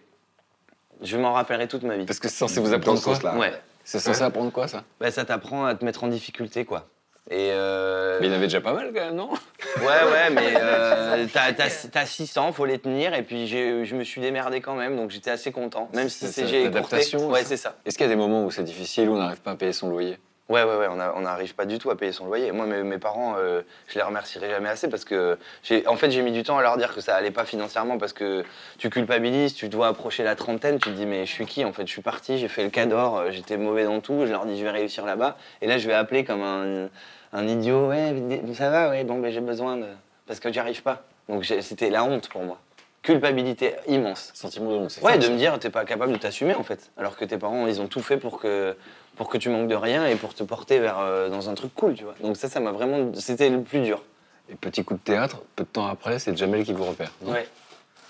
Je m'en rappellerai toute ma vie. Parce que c'est censé vous apprendre quoi. Ouais. C'est censé apprendre quoi ça? Bah, ça t'apprend à te mettre en difficulté, quoi. Et euh, Mais il y en avait déjà pas mal quand même, non? Ouais, ouais, [laughs] mais euh, t'as, t'as- t'as 600, faut les tenir, et puis je me suis démerdé quand même, donc j'étais assez content. Même si C'est- j'ai. Ouais, c'est ça. Est-ce qu'il y a des moments où c'est difficile, où on n'arrive pas à payer son loyer? Ouais, ouais, ouais, on n'arrive pas du tout à payer son loyer. Moi, mes, mes parents, euh, je les remercierai jamais assez parce que, j'ai, en fait, j'ai mis du temps à leur dire que ça allait pas financièrement parce que tu culpabilises, tu dois approcher la trentaine, tu te dis, mais je suis qui En fait, je suis parti, j'ai fait le cador, euh, j'étais mauvais dans tout, je leur dis, je vais réussir là-bas. Et là, je vais appeler comme un, un idiot, ouais, ça va, ouais, bon, ben j'ai besoin de. Parce que j'y arrive pas. Donc, c'était la honte pour moi. Culpabilité immense. Sentiment de honte, Ouais, fort, de ça. me dire, t'es pas capable de t'assumer en fait. Alors que tes parents, ils ont tout fait pour que, pour que tu manques de rien et pour te porter vers, euh, dans un truc cool, tu vois. Donc ça, ça m'a vraiment. C'était le plus dur. Et petit coup de théâtre, peu de temps après, c'est Jamel qui vous repère. non? Ouais.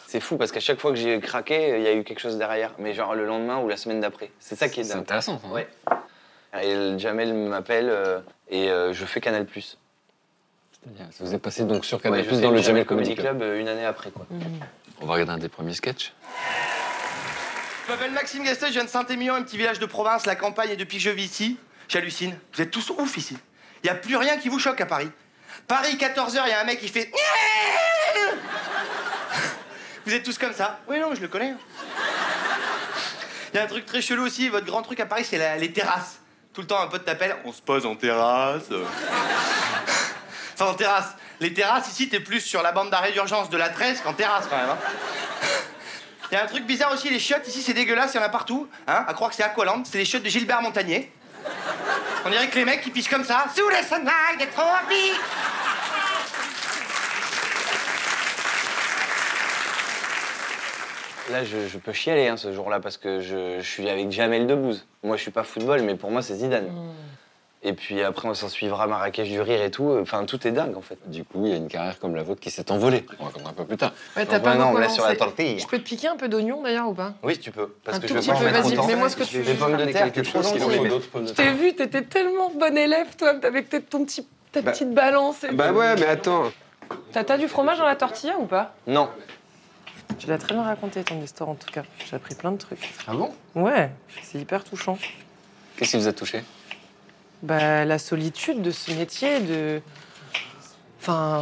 C'est fou parce qu'à chaque fois que j'ai craqué, il y a eu quelque chose derrière. Mais genre le lendemain ou la semaine d'après. C'est ça qui est C'est dingue. intéressant. ça. Ouais. Et Jamel m'appelle euh, et euh, je fais Canal+. C'est bien. Ça vous est passé donc sur Canal+, Ouais, fais dans le Jamel Comedy Comedy Club. Club euh, une année après quoi. On va regarder un des premiers sketchs. Je m'appelle Maxime Gaston, je viens de Saint-Émilion, un petit village de province, la campagne, et depuis que je vis ici, j'hallucine. Vous êtes tous ouf ici. Il n'y a plus rien qui vous choque à Paris. Paris, 14h, il y a un mec qui fait. Vous êtes tous comme ça Oui, non, je le connais. Il y a un truc très chelou aussi, votre grand truc à Paris, c'est les terrasses. Tout le temps, un pote t'appelle, on se pose en terrasse. Enfin, en terrasse. Les terrasses, ici, t'es plus sur la bande d'arrêt d'urgence de la 13 qu'en terrasse quand même. hein. Il y a un truc bizarre aussi, les chiottes ici c'est dégueulasse, il y en a partout. Hein, à croire que c'est Aqualand, c'est les chiottes de Gilbert Montagnier. On dirait que les mecs qui pissent comme ça, sous les sonnailles des tropiques. Là, je, je peux chialer hein, ce jour-là parce que je, je suis avec Jamel Debbouze. Moi, je suis pas football, mais pour moi, c'est Zidane. Et puis après, on s'en suivra Marrakech du rire et tout. Enfin, tout est dingue en fait. Du coup, il y a une carrière comme la vôtre qui s'est envolée. On va comprendre un peu plus tard. Ouais, Ouais, pas non, on laisse sur la tortille. Je peux te piquer un peu d'oignon d'ailleurs ou pas? Oui, tu peux. Parce Un que tout je veux petit pas peu, vas-y, mets-moi ce que tu Des veux. pommes de terre, quelque chose qui d'autres pommes de Je t'ai vu, t'étais tellement bon élève toi, avec tes- ton petit, ta Bah- petite balance. et Bah tout. ouais, mais attends. T'as t'as du fromage dans la tortilla ou pas? Non. Tu l'as très bien raconté ton histoire en tout cas. J'ai appris plein de trucs. Ah bon? Ouais, c'est hyper touchant. Qu'est-ce qui vous a touché? Bah, la solitude de ce métier, de. Enfin.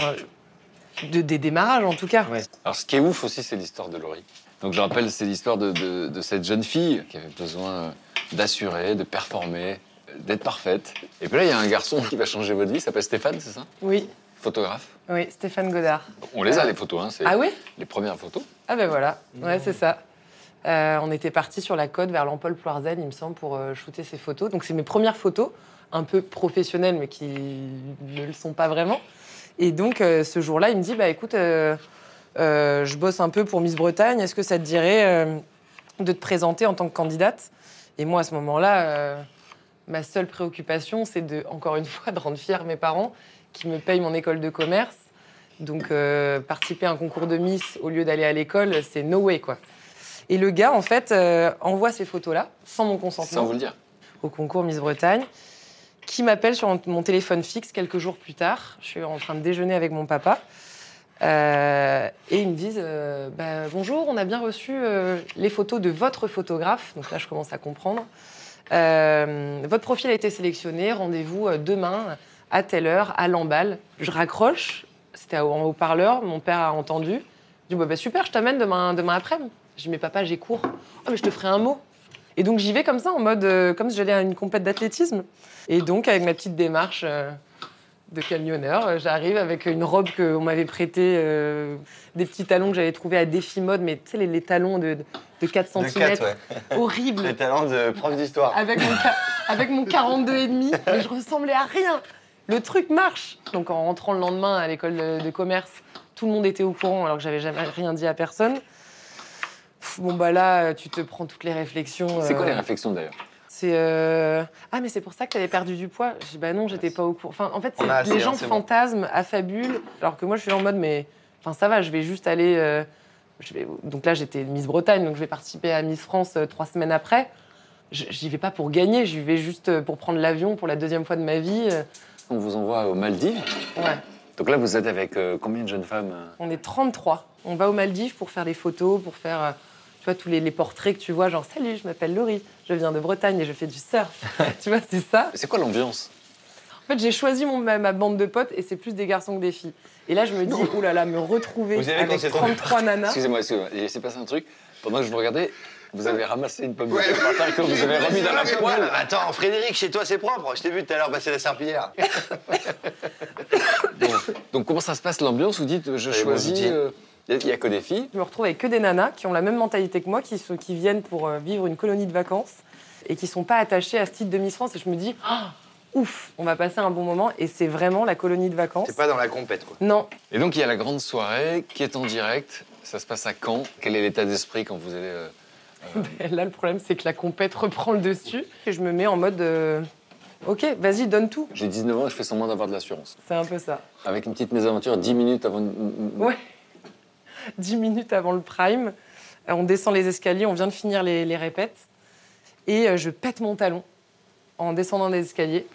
De, des démarrages en tout cas. Ouais. Alors, ce qui est ouf aussi, c'est l'histoire de Laurie. Donc, je rappelle, c'est l'histoire de, de- de cette jeune fille qui avait besoin euh, d'assurer, de performer, euh, d'être parfaite. Et puis là, il y a un garçon qui va changer votre vie, il s'appelle Stéphane, c'est ça? Oui, Photographe. oui, Stéphane Godard. On les a, les photos, hein, c'est Ah oui? les premières photos. Ah ben voilà, ouais, c'est ça. Euh, on était parti sur la côte vers l'Empole Ploirzel, il me semble, pour euh, shooter ces photos. Donc c'est mes premières photos, un peu professionnelles, mais qui ne le sont pas vraiment. Et donc euh, ce jour-là, il me dit, bah écoute, euh, euh, je bosse un peu pour Miss Bretagne, est-ce que ça te dirait de te présenter en tant que candidate? Et moi, à ce moment-là, ma seule préoccupation, c'est de, encore une [laughs] fois, de rendre fiers mes parents qui me payent mon école de commerce. Donc, participer à un concours de Miss au lieu d'aller à l'école, c'est no way, quoi. Et le gars, en fait, envoie ces photos-là, sans mon consentement, Sans vous le dire. au concours Miss Bretagne, qui m'appelle sur mon- téléphone fixe quelques jours plus tard. Je suis en train de déjeuner avec mon papa. Euh, et ils me disent euh, Bah, Bonjour, on a bien reçu euh, les photos de votre photographe. Donc là, je commence à comprendre. Votre profil a été sélectionné. Rendez-vous demain à telle heure à Lamballe. Je raccroche. C'était en haut-parleur. Mon père a entendu. Je dis bah, bah, Super, je t'amène demain, demain après-midi. Je dis Mais papa, j'ai cours. Mais je te ferai un mot. Et donc j'y vais comme ça, en mode euh, comme si j'allais à une compète d'athlétisme. Et donc avec ma petite démarche euh, de camionneur, euh, j'arrive avec une robe qu'on m'avait prêtée, euh, des petits talons que j'avais trouvés à défi mode, mais tu sais les, les talons de, de 4 De cm, ouais. [laughs] Les talents de prof d'histoire. avec mon, avec mon 42 et demi, [laughs] mais je ressemblais à rien. Le truc marche. Donc en rentrant le lendemain à l'école de, de commerce, tout le monde était au courant alors que j'avais jamais rien dit à personne. Bon bah là, tu te prends toutes les réflexions. C'est quoi euh, les réflexions d'ailleurs c'est euh, ah mais c'est pour ça que tu avais perdu du poids. Je dis bah non, j'étais pas au courant. Enfin en fait, assez, les hein, gens bon. fantasment, affabulent, alors que moi je suis en mode mais enfin ça va, je vais juste aller. euh, je vais... Donc là j'étais Miss Bretagne, donc je vais participer à Miss France euh, trois semaines après. Je- J'y vais pas pour gagner, j'y vais juste euh, pour prendre l'avion pour la deuxième fois de ma vie. euh, On vous envoie aux Maldives. Ouais. Donc là, vous êtes avec euh, combien de jeunes femmes euh? On est 33. On va aux Maldives pour faire des photos, pour faire, euh, vois, tous les, les portraits que tu vois, genre salut, je m'appelle Laurie, je viens de Bretagne et je fais du surf. [laughs] tu vois, c'est ça. C'est quoi l'ambiance? En fait, j'ai choisi mon, ma, ma bande de potes et c'est plus des garçons que des filles. Et là, je me dis, oh là là, me retrouver Vous avec c'est 33 nanas. Excusez-moi, excusez-moi, il s'est passé un truc. Pendant que je vous regardais, vous avez ramassé une pomme de terre par terre que vous avez remis dans la poêle. Attends, Frédéric, chez toi c'est propre. Je t'ai vu tout à l'heure passer la serpillière. [laughs] Bon. Donc comment ça se passe l'ambiance? Vous dites, je Allez, choisis. bon, euh, Il n'y a, que des filles. Je me retrouve avec que des nanas qui ont la même mentalité que moi, qui, sont- qui viennent pour euh, vivre une colonie de vacances et qui sont pas attachées à ce titre de Miss France. Et je me dis, Ah, ouf, on va passer un bon moment et c'est vraiment la colonie de vacances. C'est pas dans la compète quoi. Non, Et donc il y a la grande soirée qui est en direct. Ça se passe à Caen. Quel est l'état d'esprit quand vous allez euh, Et [laughs] Là, le problème, c'est que la compète reprend le dessus. Et je me mets en mode. euh, Ok, vas-y, donne tout. J'ai 19 ans et je fais semblant d'avoir de l'assurance. C'est un peu ça. Avec une petite mésaventure, 10 minutes avant. une- une- Ouais. [laughs] 10 minutes avant le prime, euh, on descend les escaliers, on vient de finir les, les répètes, et euh, je pète mon talon en descendant les escaliers.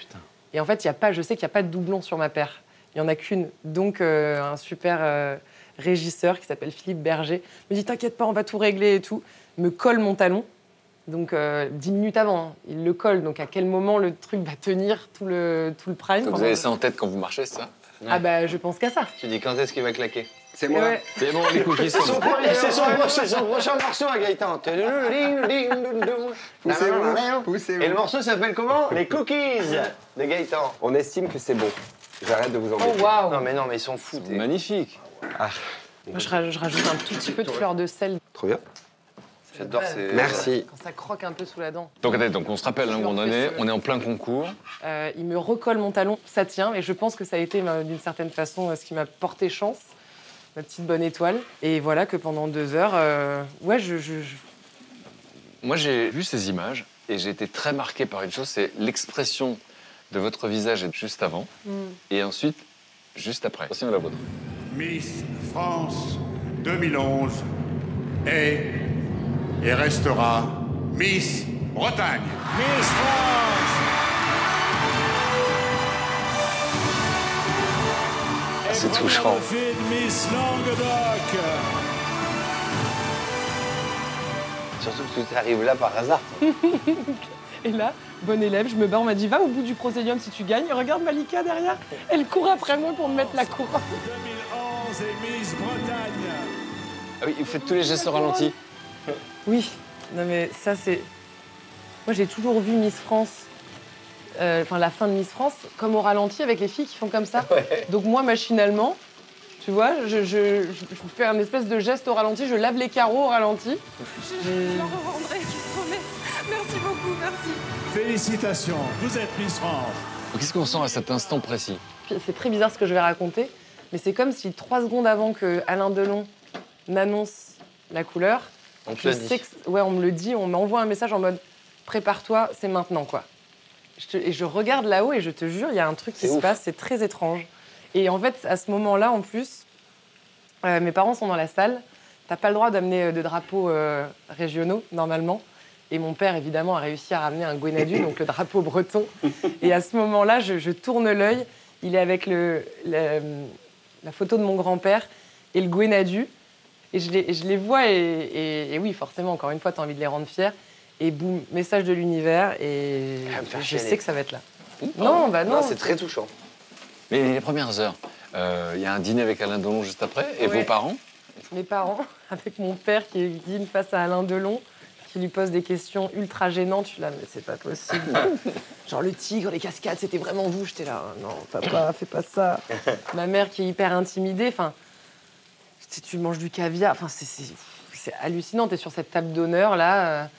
Et en fait, il y a pas, je sais qu'il n'y a pas de doublon sur ma paire. Il n'y en a qu'une. Donc, euh, un super euh, régisseur qui s'appelle Philippe Berger me dit T'inquiète pas, on va tout régler et tout. Me colle mon talon. Donc, euh, 10 minutes avant, hein. il le colle. Donc, à quel moment le truc va tenir tout le, tout le prime? Vous pendant- avez ça en tête quand vous marchez, ça? Ah, bah, je pense qu'à ça. Tu dis quand est-ce qu'il va claquer? C'est moi. ouais. C'est bon, les cookies sont. [laughs] C'est son, c'est son prochain- son prochain morceau à Gaëtan. [laughs] Poussez-vous. Et le morceau s'appelle comment? Les cookies de Gaëtan. On estime que c'est bon. J'arrête de vous Oh, embêter. waouh Non mais non mais ils sont fous. Magnifique. Moi, je, ra- je rajoute un tout petit peu de fleur de sel Trop bien. J'adore ces. Merci. quand ça croque un peu sous la dent. Donc, attendez, donc on se rappelle à un moment donné, on est en plein concours. Euh, il me recolle mon talon, ça tient, et je pense que ça a été euh, d'une certaine façon euh, ce qui m'a porté chance, ma petite bonne étoile. Et voilà que pendant deux heures, euh, ouais, je, je- je- Moi, j'ai vu ces images et j'ai été très marqué par une chose, c'est l'expression de votre visage juste avant et ensuite juste après. Voici la vôtre. Miss France 2011 est et restera Miss Bretagne. Miss France C'est touchant. Surtout que tout arrive là par hasard. [laughs] Et là, bon élève, je me bats, on m'a dit va au bout du prosélium si tu gagnes. Regarde Malika derrière, elle court après moi pour me mettre la couronne. 2011 et Miss Bretagne. Ah oui, vous faites tous les gestes au ralenti. Oui, non mais ça c'est. Moi j'ai toujours vu Miss France, euh, enfin la fin de Miss France, comme au ralenti avec les filles qui font comme ça. [laughs] Donc moi machinalement, tu vois, je, je- je- je fais un espèce de geste au ralenti, je lave les carreaux au ralenti. Je leur rendrai, je promets. Merci beaucoup, merci. Félicitations, vous êtes Miss France. Qu'est-ce qu'on sent à cet instant précis? C'est très bizarre ce que je vais raconter, mais c'est comme si trois secondes avant que Alain Delon n'annonce la couleur, On te je le dit. sais que, ouais, on me le dit, on m'envoie un message en mode prépare-toi, c'est maintenant quoi. Je te- et je regarde là-haut et je te jure, il y a un truc qui se ouf. passe, c'est très étrange. Et en fait, à ce moment-là, en plus, euh, mes parents sont dans la salle. T'as pas le droit d'amener euh, de drapeaux euh, régionaux normalement. Et mon père, évidemment, a réussi à ramener un Gwenadu, donc le drapeau breton. [laughs] Et à ce moment-là, je, je tourne l'œil. Il est avec le, la, la photo de mon grand-père et le Gwenadu. Et je les, et je les vois, et, et- et oui, forcément, encore une fois, tu as envie de les rendre fiers. Et boum, message de l'univers, et je sais que ça va être là. Non, bah non. Non, c'est très touchant. Mais les premières heures, euh, il y a un dîner avec Alain Delon juste après et Ouais. vos parents? Mes parents, [laughs] avec mon père qui dîne face à Alain Delon, qui lui pose des questions ultra gênantes. Je suis là, mais c'est pas possible. [laughs] Genre le tigre, les cascades, c'était vraiment vous. J'étais là, non, papa, [coughs] fais pas ça. [laughs] Ma mère qui est hyper intimidée. Enfin, tu manges du caviar. Enfin, c'est- hallucinant. T'es sur cette table d'honneur là.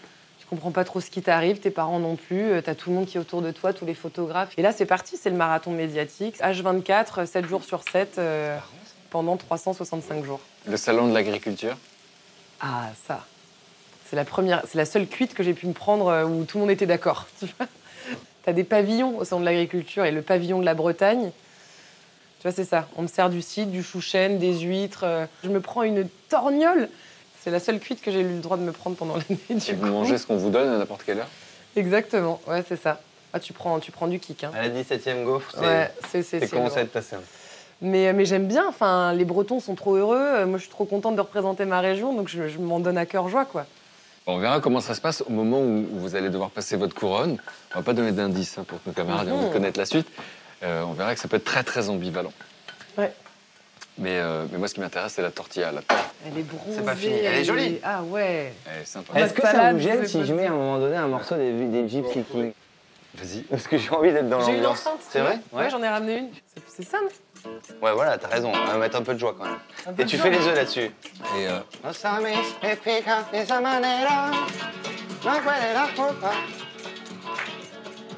Comprends pas trop ce qui t'arrive, tes parents non plus. euh, T'as tout le monde qui est autour de toi, tous les photographes. Et là, c'est parti, c'est le marathon médiatique. H24, 7 jours sur 7, euh, pendant 365 jours. Le salon de l'agriculture? Ah, ça. C'est la première, c'est la seule cuite que j'ai pu me prendre euh, où tout le monde était d'accord. [laughs] Tu vois T'as des pavillons au sein de l'agriculture et le pavillon de la Bretagne. Tu vois, c'est ça. On me sert du cidre, du chou-chêne, des huîtres. euh, Je me prends une torgnole. C'est la seule cuite que j'ai eu le droit de me prendre pendant [laughs] l'année. et vous coup. mangez ce qu'on vous donne à n'importe quelle heure Exactement. Ouais, c'est ça. Ah, tu prends, tu prends du kick. Hein. À la 17e gaufre, c'est. Ouais, commencé à être passé. Mais, mais j'aime bien. Enfin, les Bretons sont trop heureux. Euh, Moi, je suis trop contente de représenter ma région, donc je, je m'en donne à cœur joie, quoi. On verra comment ça se passe au moment où vous allez devoir passer votre couronne. On va pas donner d'indices hein, pour que nos camarades aient envie de Mhm. connaître la suite. Euh, on verra que ça peut être très très ambivalent. Ouais. Mais, euh, mais moi, ce qui m'intéresse, c'est la tortilla. La. Elle est bronzée. C'est pas fini, elle est jolie. Ah ouais. Elle est sympa. Est-ce que ça vous gêne si je mets à un moment donné un morceau des, des Gypsy Kings Vas-y. Parce que j'ai envie d'être dans J'ai une l'ambiance. enceinte. C'est vrai? Ouais, j'en ai ramené une. C'est- non? Ouais, voilà, t'as raison. On va mettre un peu de joie quand même. Un Et tu joie. fais les œufs là-dessus. Et euh,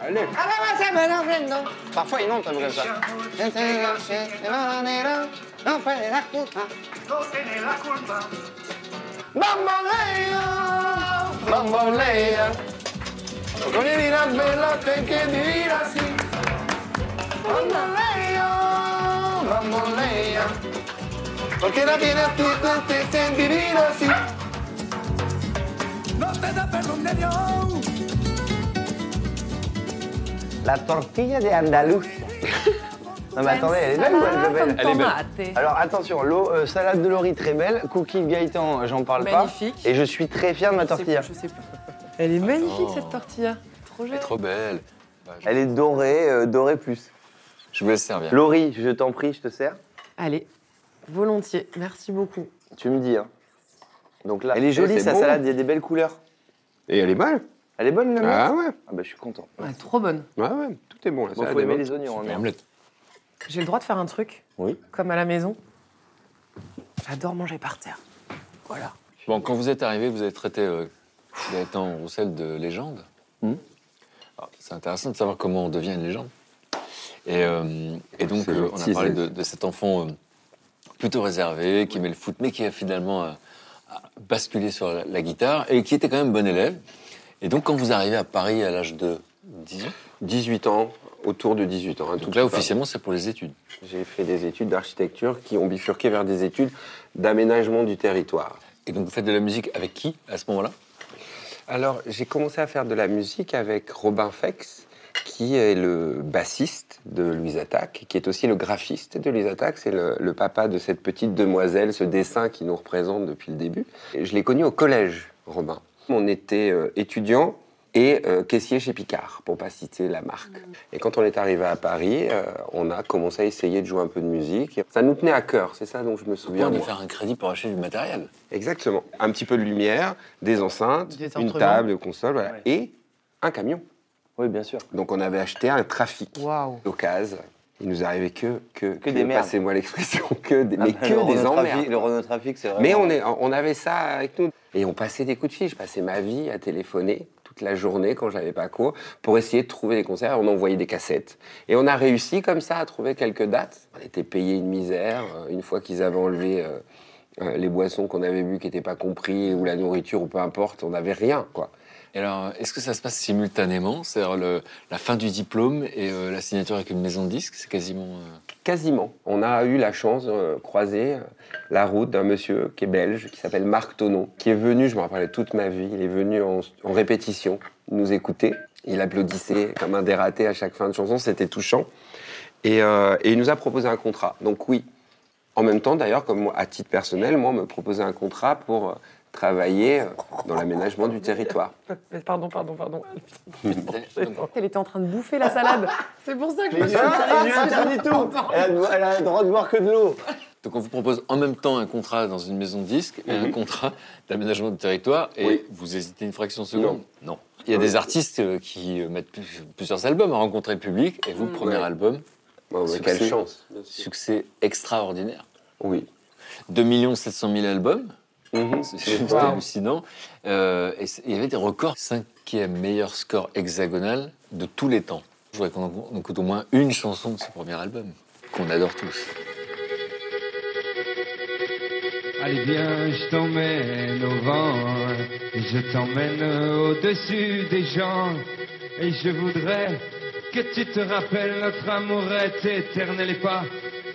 Allez. Parfois ils montent un peu comme ça. Bambolea, bambolea. Divina, bella, te que divina, sí. Bambolea, bambolea. Porque la tiene a ti, te, te, te, divina, sí. No te da perdón de Dios. La tortilla de Andalusia. [laughs] Non mais attendez, elle est belle ou elle est belle Elle est belle. Alors attention, l'eau, euh, salade de Laurie très belle, cookie de Gaëtan, j'en parle Magnifique. pas. Et je suis très fier de ma Je sais tortilla. plus, je sais plus. Elle est magnifique cette tortilla. Trop Elle est jolie. trop belle. Elle est dorée, euh, dorée plus. Je vous laisse servir. Laurie, je t'en prie, je te sers. Allez, volontiers. Merci beaucoup. Tu me dis, hein. Donc là, elle est jolie sa bon. salade, il y a des belles couleurs. Et elle est bonne. Elle est bonne la Ah ouais. Ah bah je suis content. Trop bonne. Ouais, ouais, tout est bon. La Bon, salade faut aimer les oignons. hein. J'ai le droit de faire un truc Oui. Comme à la maison. J'adore manger par terre. Voilà. Bon, quand vous êtes arrivé, vous avez traité euh, Gaëtan Roussel de légende. Mhm. Alors, C'est intéressant de savoir comment on devient une légende. Et, euh, et donc, euh, on a parlé de, de cet enfant euh, plutôt réservé, qui aimait le foot, mais qui a finalement euh, basculé sur la, la guitare et qui était quand même bon élève. Et donc, quand vous arrivez à Paris à l'âge de 10 ans, 18 ans, autour de 18 ans. tout donc là, officiellement, c'est pour les études. J'ai fait des études d'architecture qui ont bifurqué vers des études d'aménagement du territoire. Et donc, vous faites de la musique avec qui à ce moment-là? Alors, j'ai commencé à faire de la musique avec Robin Fex, qui est le bassiste de Louise Attaque, qui est aussi le graphiste de Louise Attaque. C'est le, le papa de cette petite demoiselle, ce dessin qui nous représente depuis le début. Et je l'ai connu au collège, Robin. On était euh, étudiants et euh, caissier chez Picard, pour pas citer la marque. Et quand on est arrivé à Paris, euh, on a commencé à essayer de jouer un peu de musique. Ça nous tenait à cœur, c'est ça dont je me souviens. Bien de faire un crédit pour acheter du matériel. Exactement. Un petit peu de lumière, des enceintes, Des une table, une console, voilà. Ouais. et un camion. Oui, bien sûr. Donc on avait acheté un trafic d'occasion. Il nous arrivait que, que, Que des merdes. Passez-moi l'expression, que des, mais Ah, que le des emmerdes. Le Renault Trafic, c'est vraiment... Mais on, est, on avait ça avec nous. Et on passait des coups de fil. Je passais ma vie à téléphoner toute la journée quand j'avais pas cours pour essayer de trouver des concerts. On envoyait des cassettes. Et on a réussi comme ça à trouver quelques dates. On était payé une misère. Euh, Une fois qu'ils avaient enlevé euh, euh, les boissons qu'on avait bu qui n'étaient pas compris ou la nourriture ou peu importe, on n'avait rien. quoi. Et alors, est-ce que ça se passe simultanément C'est-à-dire la fin du diplôme et euh, la signature avec une maison de disques C'est quasiment. euh, Quasiment. On a eu la chance de euh, croiser la route d'un monsieur qui est belge, qui s'appelle Marc Tonneau, qui est venu, je me rappelle toute ma vie, il est venu en, répétition nous écouter. Il applaudissait comme un dératé à chaque fin de chanson, c'était touchant. Et, et il nous a proposé un contrat. Donc oui. En même temps, d'ailleurs, comme moi, à titre personnel, moi, on me proposait un contrat pour travailler dans l'aménagement du territoire. Pardon, pardon, pardon. [laughs] Elle était en train de bouffer la salade. C'est pour ça que je me suis interdit tout elle a, elle a le droit de boire que de l'eau donc on vous propose en même temps un contrat dans une maison de disques et un contrat d'aménagement du territoire et Oui. vous hésitez une fraction de seconde? Non. Il y a des artistes euh, qui mettent plus- plusieurs albums à rencontrer le public et vous, premier Ouais. album, Bon, Succès. quelle chance. succès extraordinaire. Oui. 2 700 000 albums, Mhm. c'est Wow. hallucinant. Euh, et il y avait des records. Cinquième meilleur score hexagonal de tous les temps. Je voudrais qu'on écoute au moins une chanson de ce premier album, qu'on adore tous. Allez viens, je t'emmène au vent, je t'emmène au-dessus des gens, et je voudrais que tu te rappelles notre amour est éternel et pas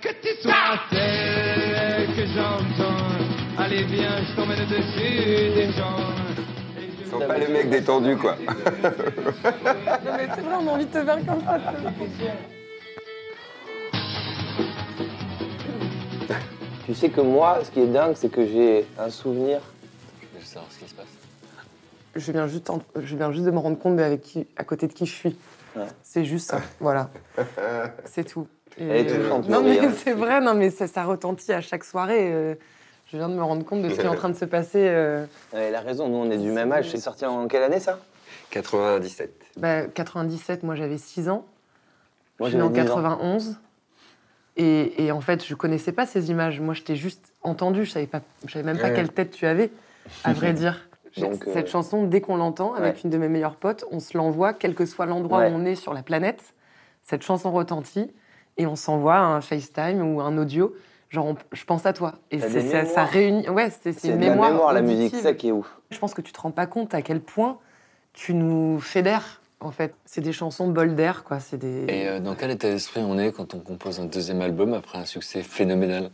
que tu sois celle que j'entends. Allez viens, je t'emmène dessus des gens. Je Sens pas le mec détendu, quoi. [laughs] Non, mais c'est vrai, on a envie de te faire comme ça. Tu sais que moi, ce qui est dingue, c'est que j'ai un souvenir. Je veux savoir ce qui se passe. Je viens juste, en- je viens juste de me rendre compte de avec qui, à côté de qui je suis. Ouais. C'est juste ça, voilà. C'est tout. Et, Elle est touchante, Non mais hein. c'est vrai, non mais ça, ça retentit à chaque soirée. euh, je viens de me rendre compte de ce qui est en train de se passer. euh, Elle a raison, nous on est du même âge. C'est sorti en quelle année ça? 97. Bah, 97, moi j'avais 6 ans. Moi, je suis née en j'avais 10 ans. 91. Et, et en fait, je connaissais pas ces images. Moi, je t'ai juste entendu. Je savais, pas, je savais même pas Ouais. quelle tête tu avais, à vrai dire. [laughs] Donc, Cette euh, chanson, dès qu'on l'entend avec ouais. une de mes meilleures potes, on se l'envoie, quel que soit l'endroit Ouais. où on est sur la planète. Cette chanson retentit et on s'envoie un FaceTime ou un audio. Genre, on- je pense à toi. Et c'est- ça, réunit. Ouais, c'est c'est C'est une de la mémoire. mémoire, la musique, ça qui est ouf. Je pense que tu te rends pas compte à quel point tu nous fédères, en fait. C'est des chansons bol d'air, quoi. C'est des. Et euh, dans quel état d'esprit on est quand on compose un deuxième album après un succès phénoménal?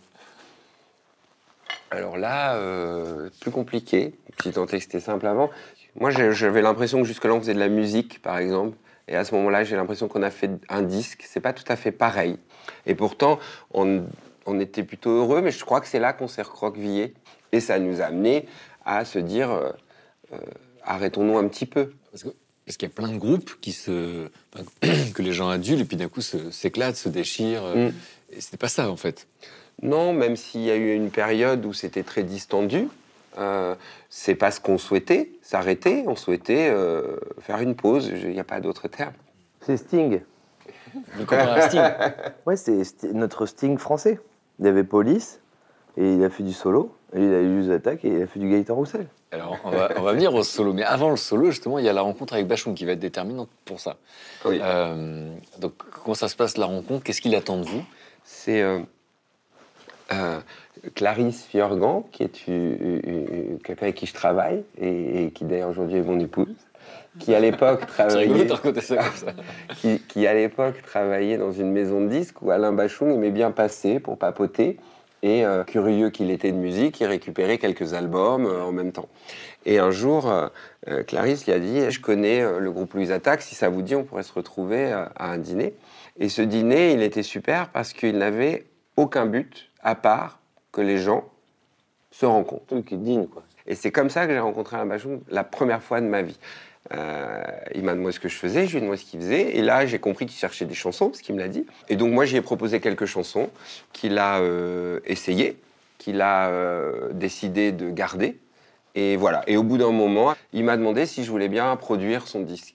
Alors là, euh, plus compliqué. Si tant est que c'était simple avant. Moi, j'avais l'impression que jusque-là, on faisait de la musique, par exemple. Et à ce moment-là, j'ai l'impression qu'on a fait un disque. C'est pas tout à fait pareil. Et pourtant, on, on était plutôt heureux, mais je crois que c'est là qu'on s'est recroquevillé. Et ça nous a amené à se dire euh, euh, arrêtons-nous un petit peu. Parce que- parce qu'il y a plein de groupes qui se, [clears throat] que les gens adulent et puis d'un coup s'éclatent, se déchirent. Mm. Et c'était pas ça en fait. Non, même s'il y a eu une période où c'était très distendu, euh, c'est pas ce qu'on souhaitait, s'arrêter. On souhaitait euh, faire une pause. Il n'y a pas d'autre terme. C'est Sting. Sting. [laughs] Ouais, c'est Sti- notre Sting français. Il y avait Police, et il a fait du solo. Et il a eu Use Attack, et il a fait du Gaëtan Roussel. Alors on va, on va venir au solo, mais avant le solo justement, il y a la rencontre avec Bachoum qui va être déterminante pour ça. Oui. Euh, donc comment ça se passe la rencontre? Qu'est-ce qu'il attend de vous? C'est euh, euh, Clarisse Fiorgan, qui est quelqu'un avec qui je travaille, et, et qui d'ailleurs aujourd'hui est mon épouse, qui à l'époque [laughs] travaillait, [laughs] qui, qui, à l'époque dans une maison de disques où Alain Bachung aimait bien passer pour papoter. Et euh, curieux qu'il était de musique, il récupérait quelques albums euh, en même temps. Et un jour, euh, Clarisse lui a dit Je connais le groupe Louise Attaque, si ça vous dit, on pourrait se retrouver à un dîner. Et ce dîner, il était super parce qu'il n'avait aucun but à part que les gens se rencontrent. Un truc digne, quoi. Et c'est comme ça que j'ai rencontré Alain Bachung la première fois de ma vie. Euh, il m'a demandé ce que je faisais, je lui ai demandé ce qu'il faisait, et là j'ai compris qu'il cherchait des chansons, parce qu'il me l'a dit. Et donc moi j'y ai proposé quelques chansons qu'il a euh, essayées, qu'il a euh, décidé de garder. Et voilà. Et au bout d'un moment, il m'a demandé si je voulais bien produire son disque.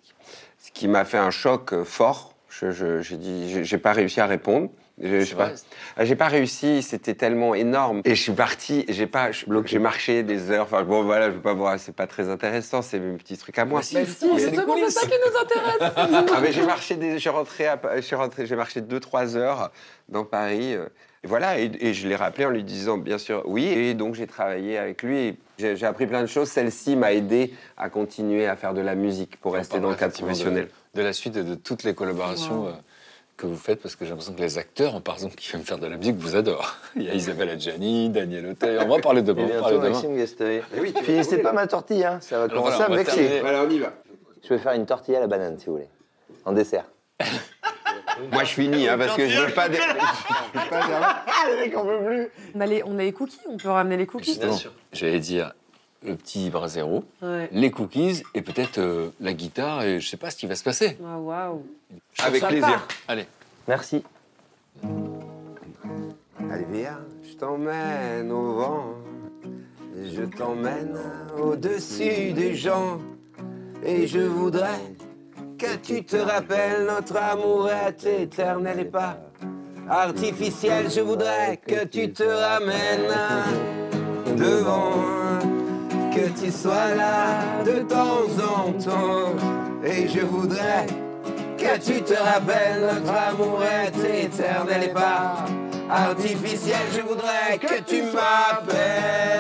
Ce qui m'a fait un choc euh, fort. Je- je- J'ai dit, j'ai- j'ai pas réussi à répondre. Je- sais pas. Ah, J'ai pas réussi, c'était tellement énorme. Et je suis parti, j'ai pas, je- j'ai marché des heures. Enfin bon, voilà, je veux pas voir, c'est pas très intéressant, c'est mes petits trucs à moi. Mais si, Mais si, c'est ça qui nous intéresse. [laughs] Ah, mais j'ai marché, des, suis rentré, à, rentré, j'ai marché deux trois heures dans Paris. euh, et voilà, et, et je l'ai rappelé en lui disant bien sûr oui. Et donc j'ai travaillé avec lui. J'ai j'ai appris plein de choses. Celle-ci m'a aidé à continuer à faire de la musique pour rester dans le cadre professionnel. De, la suite et de toutes les collaborations Wow. Que vous faites, parce que j'ai l'impression que les acteurs, par exemple, qui viennent faire de la musique, vous adorent. [laughs] Il y a Isabelle Adjani, Daniel Auteuil. On va parler de Et on parler bientôt, demain. Maxime oui, peux pas ma tortille, hein. ça va Alors commencer voilà, à on me vexer. Voilà, on y va. Je vais faire une tortilla à la banane, si vous voulez. En dessert. [laughs] Moi, je finis hein, parce que je veux pas. Des... [laughs] je veux pas dire- On a, les, on a les cookies, on peut ramener les cookies. Justement, j'allais dire le petit brasero, Ouais. les cookies et peut-être euh, la guitare et je sais pas ce qui va se passer. Ah, Waouh. Avec plaisir. part. Allez. Merci. Allez, viens, je t'emmène au vent. Je t'emmène au-dessus des gens. Et je voudrais que tu te rappelles, notre amour est éternel et pas artificiel. Je voudrais que tu te ramènes devant. Que tu sois là de temps en temps. Et je voudrais que tu te rappelles, notre amour est éternel et pas artificiel. Je voudrais que tu m'appelles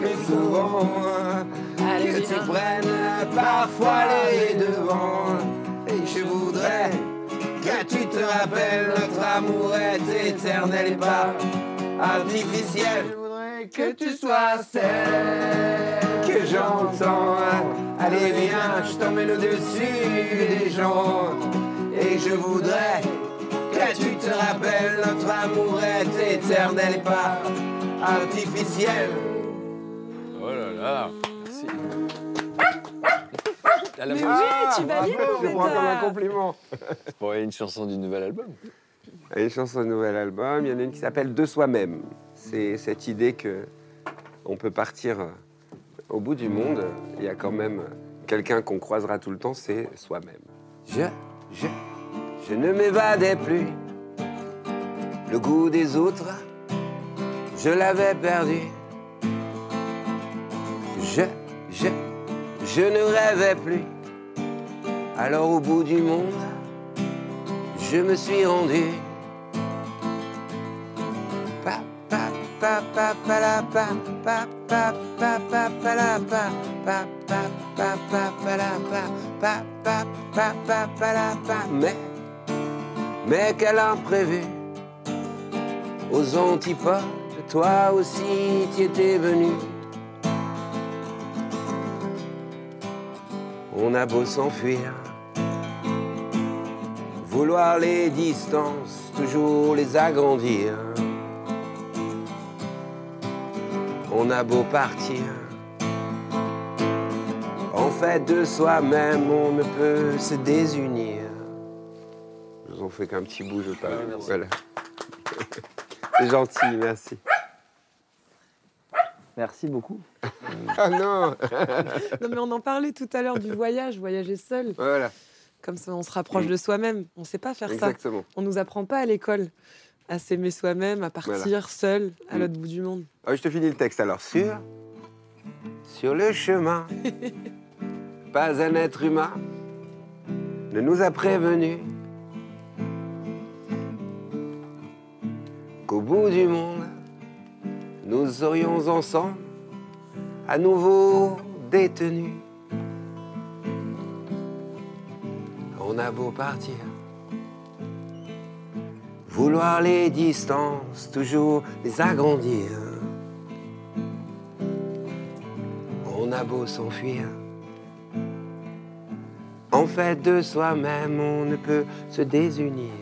plus souvent, que tu prennes parfois les devants. Et je voudrais que tu te rappelles, notre amour est éternel et pas artificiel. Que tu sois celle que j'entends. Allez, viens, je t'emmène au-dessus des gens. Et je voudrais que tu te rappelles, notre amour est éternel et pas artificiel. Oh là là. Merci. À la Mais fois- oui, tu valides bravo, mon je prends comme un bêta. compliment. Bon, et une chanson du nouvel album. Il y a une chanson de nouvel album, il y en a une qui s'appelle De soi-même. C'est cette idée que on peut partir euh, au bout du monde. Il y a quand même quelqu'un qu'on croisera tout le temps, c'est soi-même. Je, je, je ne m'évadais plus. Le goût des autres, je l'avais perdu. Je, je, je ne rêvais plus. Alors au bout du monde, je me suis rendu. Mais, mais quel imprévu aux antipodes, toi aussi t'y étais venu. On a beau s'enfuir, vouloir les distances, toujours les agrandir. On a beau partir, en fait de soi-même, on ne peut se désunir. Je vous en fais qu'un petit bout, je parle. Voilà. [laughs] C'est gentil, merci. Merci beaucoup. [laughs] Ah non [laughs] Non, mais on en parlait tout à l'heure du voyage, voyager seul. Voilà, Comme ça, on se rapproche Mm. de soi-même. On ne sait pas faire ça. exactement. On nous apprend pas à l'école à s'aimer soi-même, à partir seul à Mm. l'autre bout du monde. Ah, je te finis le texte alors. Sur, sur le chemin, [laughs] pas un être humain ne nous a prévenus qu'au bout du monde, nous aurions ensemble à nouveau détenus. On a beau partir, vouloir les distances, toujours les agrandir. On a beau s'enfuir. En fait, de soi-même, on ne peut se désunir.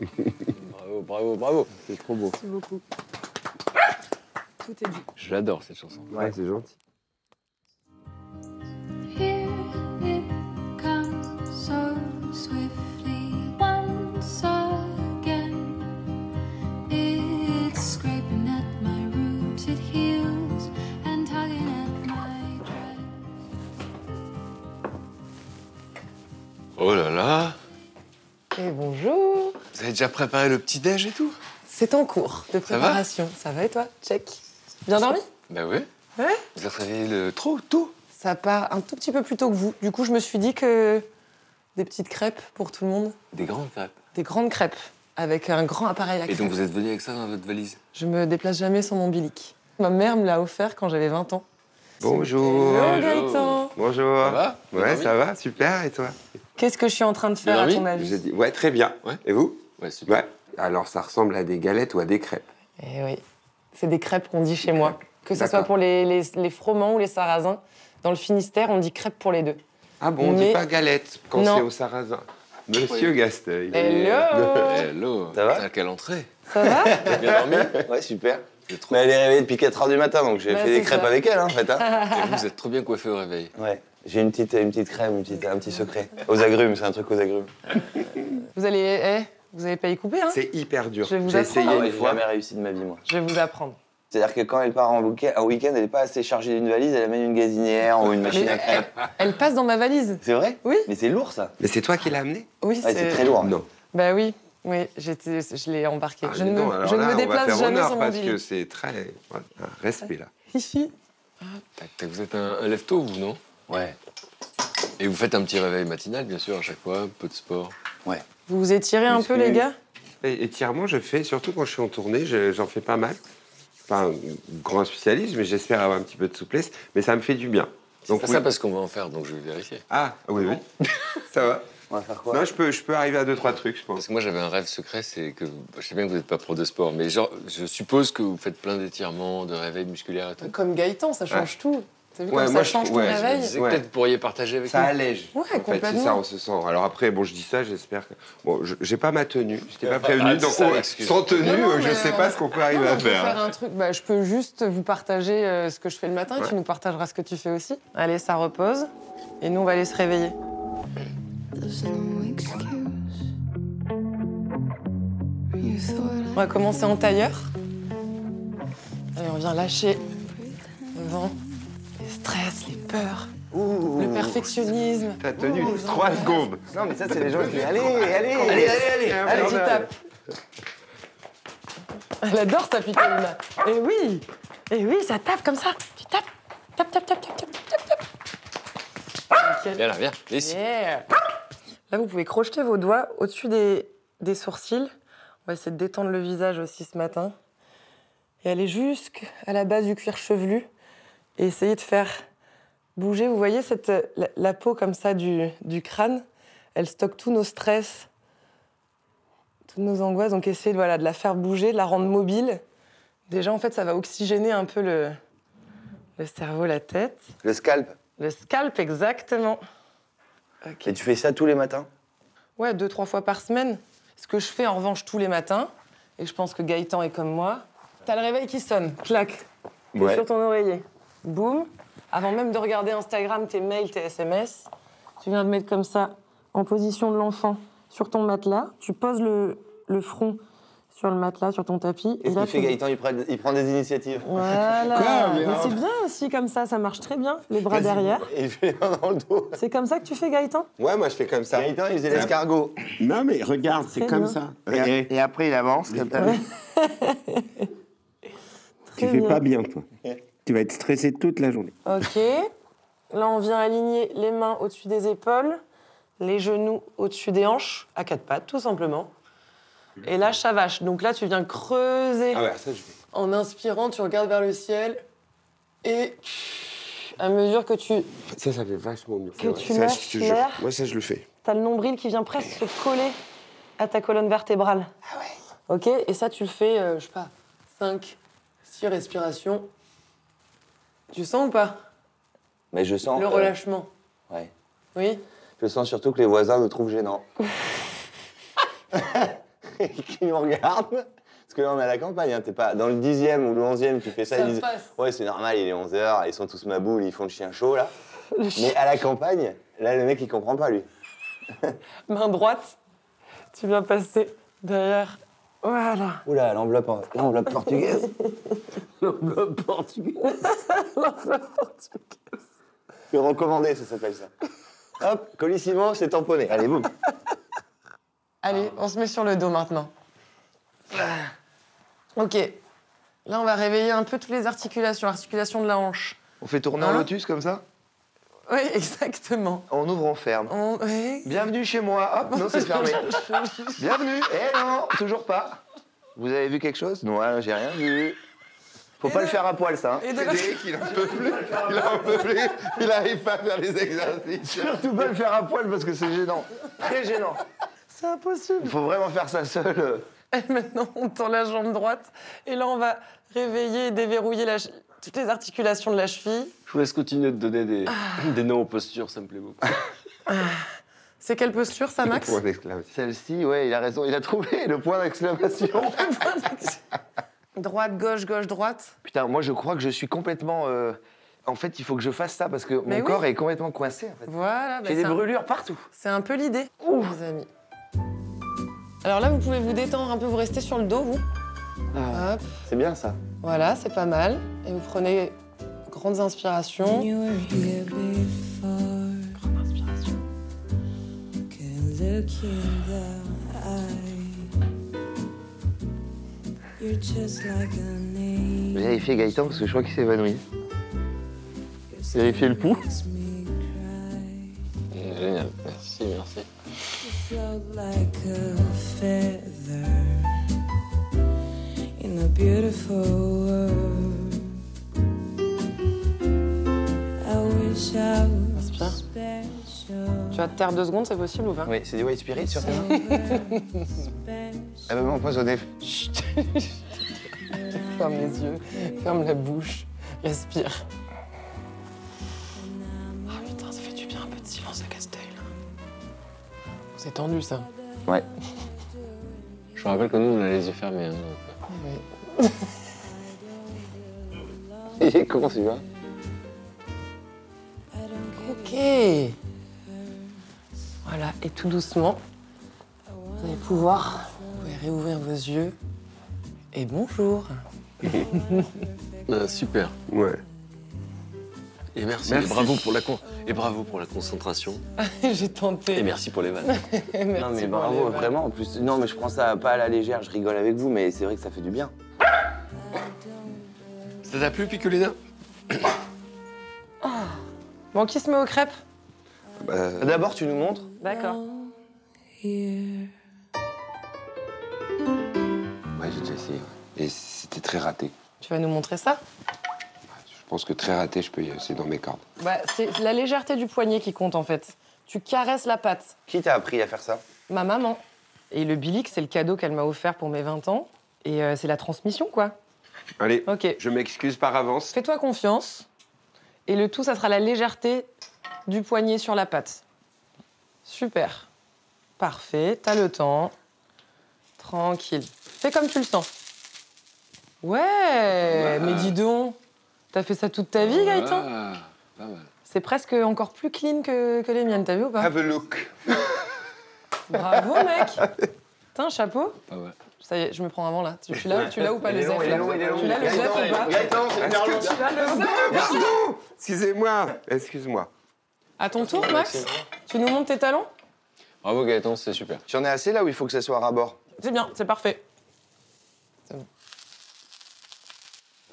[laughs] Bravo, bravo, bravo. C'est trop beau. Merci beaucoup. Tout est dit. Je l'adore cette chanson. Ouais, c'est gentil. Here it comes so swiftly rooted heels and tugging at my dress. Oh là là Et bonjour. Vous avez déjà préparé le petit-déj et tout? C'est en cours de Ça va? préparation. Ça va, et toi? Check. Bien dormi? Bah oui. Ouais. Vous êtes réveillé le... trop tôt? Ça part un tout petit peu plus tôt que vous. Du coup, je me suis dit que des petites crêpes pour tout le monde. Des grandes crêpes. Des grandes crêpes avec un grand appareil à Et crêpes. donc vous êtes venu avec ça dans votre valise? Je me déplace jamais sans mon bilic. Ma mère me l'a offert quand j'avais 20 ans. Bonjour. Hello Gaëtan Bonjour. Ça va? Ouais, ça va, super. Et toi? Qu'est-ce que je suis en train de faire à ton avis? J'ai dit, ouais, très bien. Ouais. Et vous? Ouais, super. Ouais. Alors, ça ressemble à des galettes ou à des crêpes? Eh oui, c'est des crêpes qu'on dit chez moi. Que ce soit pour les, les, les fromands ou les sarrasins. Dans le Finistère, on dit crêpes pour les deux. Ah bon, on Mais- dit pas galette quand c'est au sarrasin. Monsieur Gast, il Hello Hello Ça va Putain, quelle entrée Ça va? T'as bien dormi? Ouais, super. Trop... Mais elle est réveillée depuis 4h du matin, donc j'ai Bah, fait des crêpes ça. avec elle, hein, en fait. hein. [laughs] Et vous, vous êtes trop bien coiffé au réveil. Ouais. J'ai une petite, une petite crème, une petite, un petit secret. Aux agrumes, c'est un truc aux agrumes. [laughs] Vous allez, eh, vous allez pas y couper, hein? C'est hyper dur. Je vais vous J'ai apprendre. essayé Ah ouais, une j'ai fois. jamais réussi de ma vie, moi. Je vais vous apprendre. C'est-à-dire que quand elle part en week- en week-end, elle n'est pas assez chargée d'une valise, elle amène une gazinière ou une machine Mais- à crêpes. Elle passe dans ma valise. C'est vrai? Oui. Mais c'est lourd, ça. Mais c'est toi qui l'as amené Oui, Ouais, c'est très lourd. Non. Bah oui, oui, j'étais, je l'ai embarqué. Ah, je ne, me, je ne là, me on va déplace faire jamais sans mon parce que c'est très... ouais, un respect, là. Ici. Tac, tac, vous êtes un, un lève-tôt, vous, non? Ouais. Et vous faites un petit réveil matinal, bien sûr, à chaque fois, un peu de sport. Vous vous étirez un peu, les gars? étirement, je fais, surtout quand je suis en tournée, je- j'en fais pas mal. Pas un grand spécialiste, mais j'espère avoir un petit peu de souplesse. Mais ça me fait du bien. C'est Donc, pas oui. ça parce qu'on va en faire, donc je vais vérifier. Ah, oui, oui. [laughs] ça va. On va faire quoi Non, je peux, je peux arriver à deux, trois trucs, je pense. Parce que moi, j'avais un rêve secret, c'est que... Je sais bien que vous n'êtes pas pro de sport, mais genre, je suppose que vous faites plein d'étirements, de réveils musculaires et tout. Comme Gaëtan, ça change tout. T'as vu Ouais, comme moi, ça je- change ton ouais, je Je me réveil peut-être vous pourriez partager avec Ça nous. allège. Ouais, en fait, c'est complètement. ça, on se sent. Alors après, bon, je dis ça, j'espère que. Bon, je- j'ai pas ma tenue, je t'ai pas Ah, prévenu, c'est donc ça, sans tenue, Non, non, euh, je sais euh, pas ce qu'on peut arriver Non, à faire. faire un truc. Bah, je peux juste vous partager euh, ce que je fais le matin et tu nous partageras ce que tu fais aussi. Allez, ça repose. Et nous, on va aller se réveiller. On va commencer en tailleur. Allez, on vient lâcher le vent, les stress, les peurs. Ouh. Le perfectionnisme. T'as tenu Ouh, 3 secondes. Non, mais ça, c'est les gens qui. Allez, allez, Allez, allez, allez, allez, tu tapes. Elle adore ça, Piccolina. Et oui, et oui, ça tape comme ça. Tu tapes, tape, tape, tape, tape, tape, tape, tape. Nickel. Viens là. Viens ici. Yeah. Là, vous pouvez crocheter vos doigts au-dessus des, des sourcils. On va essayer de détendre le visage aussi ce matin. Et aller jusqu'à la base du cuir chevelu et essayer de faire bouger. Vous voyez cette, la, la peau comme ça du, du crâne? Elle stocke tous nos stress, toutes nos angoisses. Donc essayez de, voilà, de la faire bouger, de la rendre mobile. Déjà, en fait, ça va oxygéner un peu le, le cerveau, la tête. Le scalp. Le scalp, exactement. Et tu fais ça tous les matins? Ouais, deux, trois fois par semaine. Ce que je fais en revanche tous les matins, et je pense que Gaëtan est comme moi, t'as le réveil qui sonne, clac, Ouais. sur ton oreiller. Boum. Avant même de regarder Instagram, tes mails, tes SMS, tu viens de mettre comme ça, en position de l'enfant, sur ton matelas. Tu poses le, le front sur le matelas, sur ton tapis. Qu'est-ce là, qu'il fait, tu- Gaëtan il prend, il prend des initiatives. Voilà. Quoi, mais c'est bien aussi comme ça, ça marche très bien, les bras derrière. Et il fait les mains dans le dos. C'est comme ça que tu fais, Gaëtan? Ouais, moi je fais comme ça. Gaëtan, il faisait l'escargot. Non, mais regarde, c'est comme bien. ça. Et, et après, il avance comme ça. [laughs] Tu fais bien. pas bien, toi. Tu vas être stressé toute la journée. Ok. Là, on vient aligner les mains au-dessus des épaules, les genoux au-dessus des hanches, à quatre pattes, tout simplement. Et là, chavache. Donc là, tu viens creuser. Ah ouais, ça je fais. En inspirant, tu regardes vers le ciel. Et à mesure que tu Ça, ça fait vachement mieux. Que tu ça, je te jure. Moi, ça, je le fais. as le nombril qui vient presque se coller à ta colonne vertébrale. Ah ouais. Ok. Et ça, tu le fais, euh, je sais pas, 5, 6 respirations. Tu sens ou pas? Mais je sens. le euh, relâchement Ouais. Oui? Je sens surtout que les voisins me trouvent gênant. [laughs] [laughs] Qui nous regardent. Parce que là, on est à la campagne, hein, t'es pas dans le dixième ou le onzième, tu fais ça, Ça ils disent passe. Ouais, c'est normal, il est 11h, ils sont tous ma boule, ils font le chien chaud là. [laughs] Mais à la campagne, là, le mec, il comprend pas lui. [laughs] Main droite, tu viens passer derrière. Voilà. Oula, l'enveloppe, en- l'enveloppe portugaise. l'enveloppe portugaise. L'enveloppe portugaise. Le recommandé, ça s'appelle ça. Hop, colissimo, c'est tamponné. Allez, boum. Allez, on se met sur le dos maintenant. Ok. Là, on va réveiller un peu toutes les articulations. Articulation de la hanche. On fait tourner Hein en lotus comme ça? Oui, [laughs] exactement. On ouvre, on ferme. On- oui. Bienvenue chez moi. Hop, non, c'est [laughs] fermé. Bienvenue. Eh non, toujours pas. Vous avez vu quelque chose? Non, hein, j'ai rien vu. Faut pas le faire à poil, ça. hein. Et de l'autre- il en peut plus. Il en peut plus. Il arrive pas à faire les exercices. Surtout pas le faire à poil parce que c'est gênant. Très gênant. C'est impossible. Il faut vraiment faire ça seul. euh. [laughs] Et maintenant, on tend la jambe droite. Et là, on va réveiller et déverrouiller la che- toutes les articulations de la cheville. Je vous laisse continuer de donner des, Ah. des noms aux postures, ça me plaît beaucoup. C'est quelle posture, ça, Max? Point d'exclamation. Celle-ci, ouais, il a raison. Il a trouvé le point d'exclamation. [laughs] Droite, gauche, gauche, droite. Putain, moi, je crois que je suis complètement. euh, En fait, il faut que je fasse ça parce que Mais mon oui. corps est complètement coincé. En fait. Voilà. bah, J'ai des c'est un- brûlures partout. C'est un peu l'idée, les amis. Alors là, vous pouvez vous détendre un peu, vous restez sur le dos, vous. Ah. Hop. C'est bien ça. Voilà, c'est pas mal. Et vous prenez grandes inspirations. You were here before. Grande inspiration. Vérifier Gaëtan parce que je crois qu'il s'est évanoui. Vérifier le pouls. Génial, merci, merci. Float like a feather in a beautiful world. I wish I was Inspire. special. Tu vas te taire deux secondes, c'est possible ou pas Oui, c'est du white spirit sur tes. Elle va m'empoisonner. Chut. Ferme les yeux, ferme la bouche, respire. Ah putain, ça fait du bien un peu de silence à. C'est tendu ça. Ouais. [laughs] Je vous rappelle que nous, on a les yeux fermés. hein, donc, Oui. [laughs] Et comment tu vas? Ok. Voilà, et tout doucement, vous allez pouvoir vous pouvez réouvrir vos yeux. Et bonjour. euh, [laughs] super. Ouais. Et merci, Merci. Et bravo pour la con- et bravo pour la concentration. [laughs] J'ai tenté. Et merci pour les vannes. [laughs] Merci Non mais bravo, vraiment. En plus, non mais je prends ça pas à la légère. Je rigole avec vous, mais c'est vrai que ça fait du bien. Ça t'a plu, Piccolina [coughs] Bon, qui se met aux crêpes Bah, D'abord, tu nous montres. D'accord. ouais, j'ai déjà essayé. ouais. Et c'était très raté. Tu vas nous montrer ça? Pense que très raté, je peux y c'est dans mes cordes. bah, C'est la légèreté du poignet qui compte en fait. Tu caresses la pâte. Qui t'a appris à faire ça? Ma maman. Et le Bilic, c'est le cadeau qu'elle m'a offert pour mes 20 ans. Et euh, c'est la transmission, quoi. Allez, Ok. je m'excuse par avance. Fais-toi confiance. Et le tout, ça sera la légèreté du poignet sur la pâte. Super. Parfait, t'as le temps. Tranquille. Fais comme tu le sens. Ouais, mais dis donc, t'as fait ça toute ta vie, Gaëtan Ah, pas mal. C'est presque encore plus clean que, que les miennes, t'as vu ou pas Have a look. [laughs] Bravo, mec Putain, chapeau Pas mal. Ça y est, je me prends avant là. Tu tu l'as tu l'as ou pas Il le zef il est là long, il est long. Tu l'as le zef ou pas Gaëtan, c'est long. Tu l'as le zef Pardon Excusez-moi. Excuse-moi. À ton tour, Max Tu nous montres tes talons Bravo Gaëtan, c'est super. J'en ai assez là où il faut que ça soit à ras-bord. C'est bien, c'est parfait.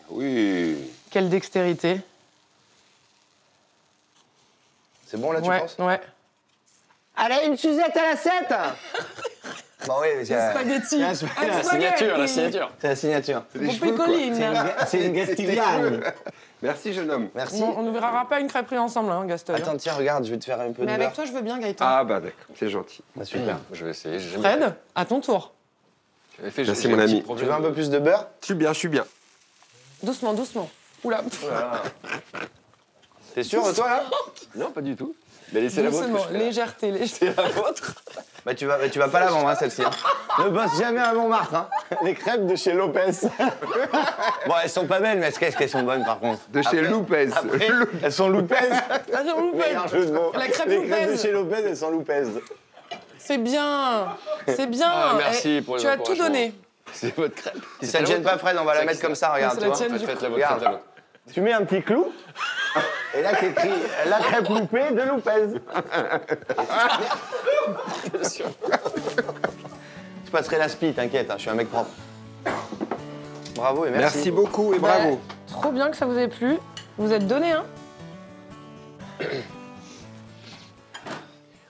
Oui. Quelle dextérité. C'est bon là, tu ouais, penses? ouais. Allez, une Suzette à la 7 Bah oui, mais c'est Spaghetti. C'est La signature, la signature. c'est la signature. C'est des cheveux. C'est une [laughs] Gastigliane. Merci, jeune homme. Merci. On on ne verra pas une crêperie ensemble, hein, Gaston. Attends, tiens, regarde, je vais te faire un peu Mais de avec beurre. toi, je veux bien, Gaëtan. Ah, bah d'accord, c'est gentil. Bah, super. Je vais essayer. Fred, à ton tour. fait. Merci, mon ami. Tu veux un peu plus de beurre? Je suis bien, je suis bien. Doucement, doucement. Oula. T'es sûr de toi là? Non, pas du tout. Mais laissez la vôtre. Doucement, légèreté, légèreté. C'est la vôtre. Bah tu vas, tu vas pas la vendre hein, celle-ci. hein. Ne bosse jamais à Montmartre. Hein. Les crêpes de chez Lopez. bon, elles sont pas belles, mais est-ce qu'elles sont bonnes par contre? De chez Après- Lopez. après, elles sont Lopez. Jeu de mots. La crêpe Les crêpes de Lopez. chez Lopez, elles sont Lopez. C'est bien. C'est bien. Ah, merci Eh, pour les Tu as tout donné. C'est votre crêpe. Si ça ne gêne pas Fred, on va la mettre comme ça, regarde. C'est tu la vois. tienne. Faites, du faites coup. la vôtre, faites la vôtre. Tu mets un petit clou, [laughs] et là c'est écrit la crêpe loupée de Lopez. [laughs] Je passerai la spie, t'inquiète, hein, je suis un mec propre. Bravo et merci. Merci beaucoup et bravo. Trop bien que ça vous ait plu. Vous êtes donné, hein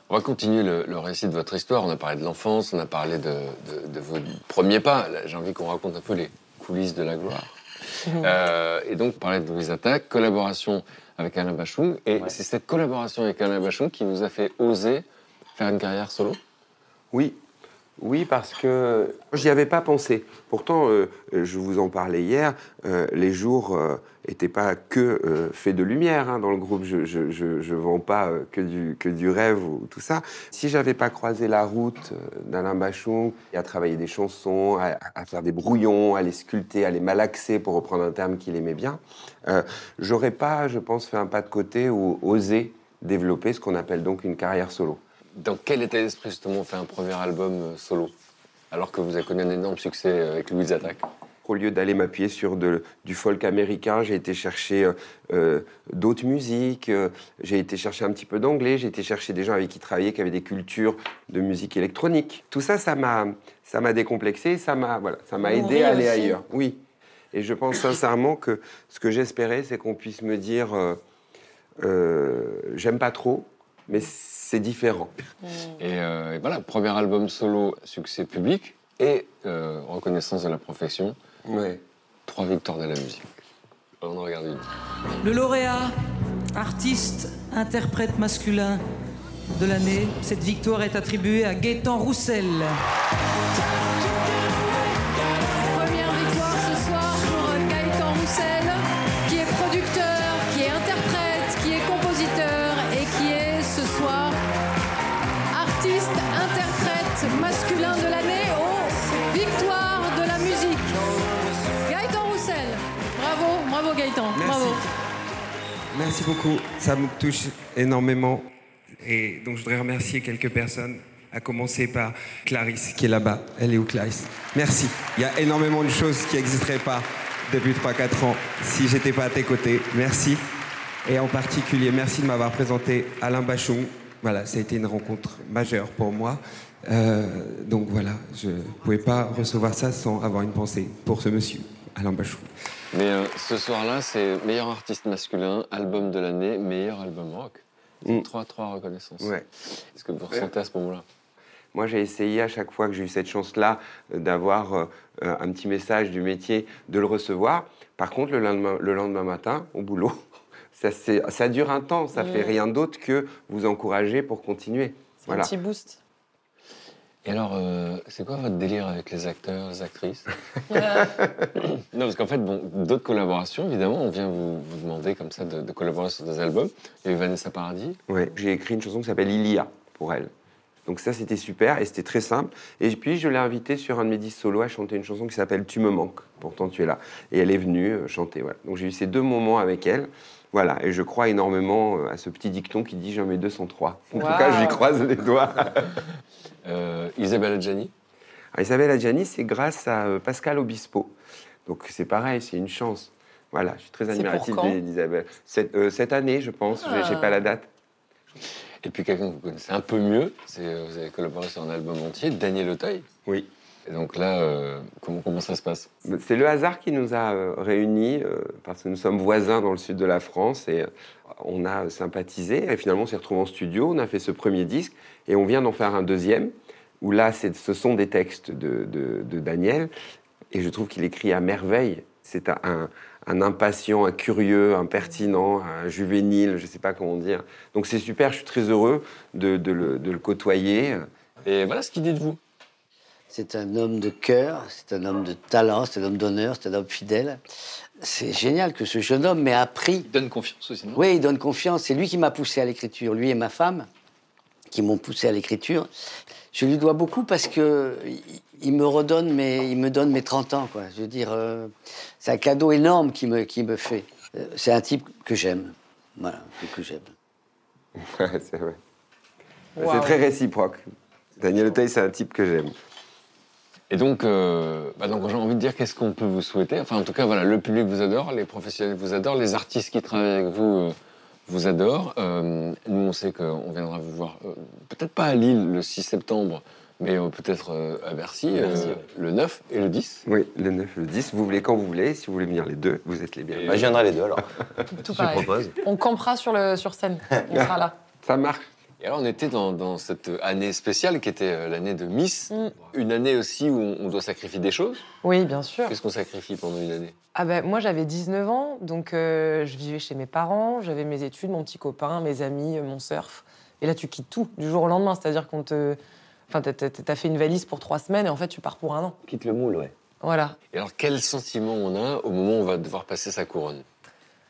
On va continuer le, le récit de votre histoire. On a parlé de l'enfance, on a parlé de, de- de vos premiers pas. J'ai envie qu'on raconte un peu les coulisses de la gloire. Euh, et donc, parler de Louise Attaque, collaboration avec Alain Bachung. Et c'est cette collaboration avec Alain Bachung qui vous a fait oser faire une carrière solo? Oui, oui, parce que j'y avais pas pensé. Pourtant, euh, je vous en parlais hier, euh, les jours n'étaient pas que euh, faits de lumière hein, dans le groupe. Je je vends pas euh, que, du, rêve ou tout ça. Si j'avais pas croisé la route euh, d'Alain Bachung, à travailler des chansons, à, à faire des brouillons, à les sculpter, à les malaxer, pour reprendre un terme qu'il aimait bien, euh, j'aurais pas, je pense, fait un pas de côté ou osé développer ce qu'on appelle donc une carrière solo. Dans quel état d'esprit, justement, on fait un premier album euh, solo Alors que vous avez connu un énorme succès euh, avec Louise Attaque. Au lieu d'aller m'appuyer sur de- du folk américain, j'ai été chercher euh, d'autres musiques, euh, j'ai été chercher un petit peu d'anglais, j'ai été chercher des gens avec qui travailler qui avaient des cultures de musique électronique. Tout ça, ça m'a, ça m'a décomplexé, ça m'a, voilà, ça m'a aidé à aller aussi. ailleurs. Oui. Et je pense sincèrement que ce que j'espérais, c'est qu'on puisse me dire, euh, euh, j'aime pas trop, mais c'est différent. Et, euh, et voilà, premier album solo, succès public et euh, reconnaissance de la profession. Ouais. Trois victoires de la musique. On en regarde une. Le lauréat, artiste, interprète masculin de l'année, cette victoire est attribuée à Gaëtan Roussel. Gaëtan, Merci. bravo. Merci beaucoup, ça me touche énormément. Et donc je voudrais remercier quelques personnes, à commencer par Clarisse qui est là-bas. Elle est où Clarisse? Merci. Il y a énormément de choses qui n'existeraient pas depuis 3-4 ans si j'étais pas à tes côtés. Merci. Et en particulier, merci de m'avoir présenté Alain Bachon. Voilà, ça a été une rencontre majeure pour moi. Euh, donc voilà, je ne pouvais pas recevoir ça sans avoir une pensée pour ce monsieur, Alain Bachon. Mais euh, ce soir-là, c'est meilleur artiste masculin, album de l'année, meilleur album rock. C'est Trois, trois reconnaissances. Ouais. Qu'est-ce que vous ressentez à ce moment-là? Moi, j'ai essayé à chaque fois que j'ai eu cette chance-là euh, d'avoir euh, un petit message du métier, de le recevoir. Par contre, le lendemain, le lendemain matin, au boulot, [laughs] ça, dure un temps. Ça Mm. fait rien d'autre que vous encourager pour continuer. C'est Voilà. un petit boost. Et alors, euh, c'est quoi votre délire avec les acteurs, les actrices [laughs] Non, parce qu'en fait, bon, d'autres collaborations, évidemment, on vient vous, vous demander comme ça de, de collaborer sur des albums. Il y a eu Vanessa Paradis. Ouais, j'ai écrit une chanson qui s'appelle Ilia pour elle. Donc ça, c'était super et c'était très simple. Et puis, je l'ai invitée sur un de mes disques solo à chanter une chanson qui s'appelle Tu me manques, pourtant tu es là. Et elle est venue euh, chanter. Voilà. Donc j'ai eu ces deux moments avec elle. Voilà, et je crois énormément euh, à ce petit dicton qui dit j'en mets 203. En tout cas, j'y croise les doigts. [laughs] Euh, Isabelle Adjani Ah, Isabelle Adjani, c'est grâce à euh, Pascal Obispo. Donc c'est pareil, c'est une chance. Voilà, je suis très admiratif d'Isabelle. Cette, euh, cette année, je pense, j'ai- j'ai Ah. pas la date. Et puis quelqu'un que vous connaissez un peu mieux, vous avez collaboré sur un album entier, Daniel Auteuil. Oui. Et donc là, euh, comment, comment ça se passe? C'est le hasard qui nous a euh, réunis, euh, parce que nous sommes voisins dans le sud de la France et on a sympathisé. Et finalement, on s'est retrouvés en studio, on a fait ce premier disque et on vient d'en faire un deuxième, où là, c'est- ce sont des textes de, de- de Daniel et je trouve qu'il écrit à merveille. C'est un, un- un impatient, un curieux, un pertinent, un juvénile, je ne sais pas comment dire. Donc c'est super, je suis très heureux de, de le, de le côtoyer. Et voilà ce qu'il dit de vous. C'est un homme de cœur, c'est un homme de talent, c'est un homme d'honneur, c'est un homme fidèle. C'est génial que ce jeune homme m'ait appris. Il donne confiance aussi, non? Oui, il donne confiance. C'est lui qui m'a poussé à l'écriture, lui et ma femme, qui m'ont poussé à l'écriture. Je lui dois beaucoup parce que il- me redonne mes, il me donne mes 30 ans, quoi. Je veux dire, euh, c'est un cadeau énorme qu'il me, qu'il me fait. Euh, C'est un type que j'aime. Voilà, que j'aime. [laughs] c'est vrai. C'est très réciproque. Daniel Auteuil, c'est un type que j'aime. Et donc, euh, bah donc j'ai envie de dire qu'est-ce qu'on peut vous souhaiter? Enfin, en tout cas, voilà, le public vous adore, les professionnels vous adorent, les artistes qui travaillent avec vous euh, vous adorent. Euh, nous, on sait qu'on viendra vous voir, euh, peut-être pas à Lille le 6 septembre, mais euh, peut-être euh, à Bercy, euh, Bercy, ouais. le 9 et le 10. Oui, le 9, le 10. Vous voulez quand vous voulez. Si vous voulez venir les deux, vous êtes les bienvenus. Bah, je viendrai les deux alors. Tout Je pareil. propose. On campera sur, le, sur scène. On sera là. Ça marche. Et alors, on était dans, dans cette année spéciale qui était euh, l'année de Miss. Mm. Une année aussi où on, doit sacrifier des choses. Oui, bien sûr. Qu'est-ce qu'on sacrifie pendant une année? Ah ben, moi, j'avais 19 ans, donc euh, je vivais chez mes parents, j'avais mes études, mon petit copain, mes amis, euh, mon surf. Et là, tu quittes tout du jour au lendemain. C'est-à-dire qu'on te. Enfin, t'as fait une valise pour trois semaines et en fait, tu pars pour un an. Quitte le moule, ouais. Voilà. Et alors, quel sentiment on a au moment où on va devoir passer sa couronne?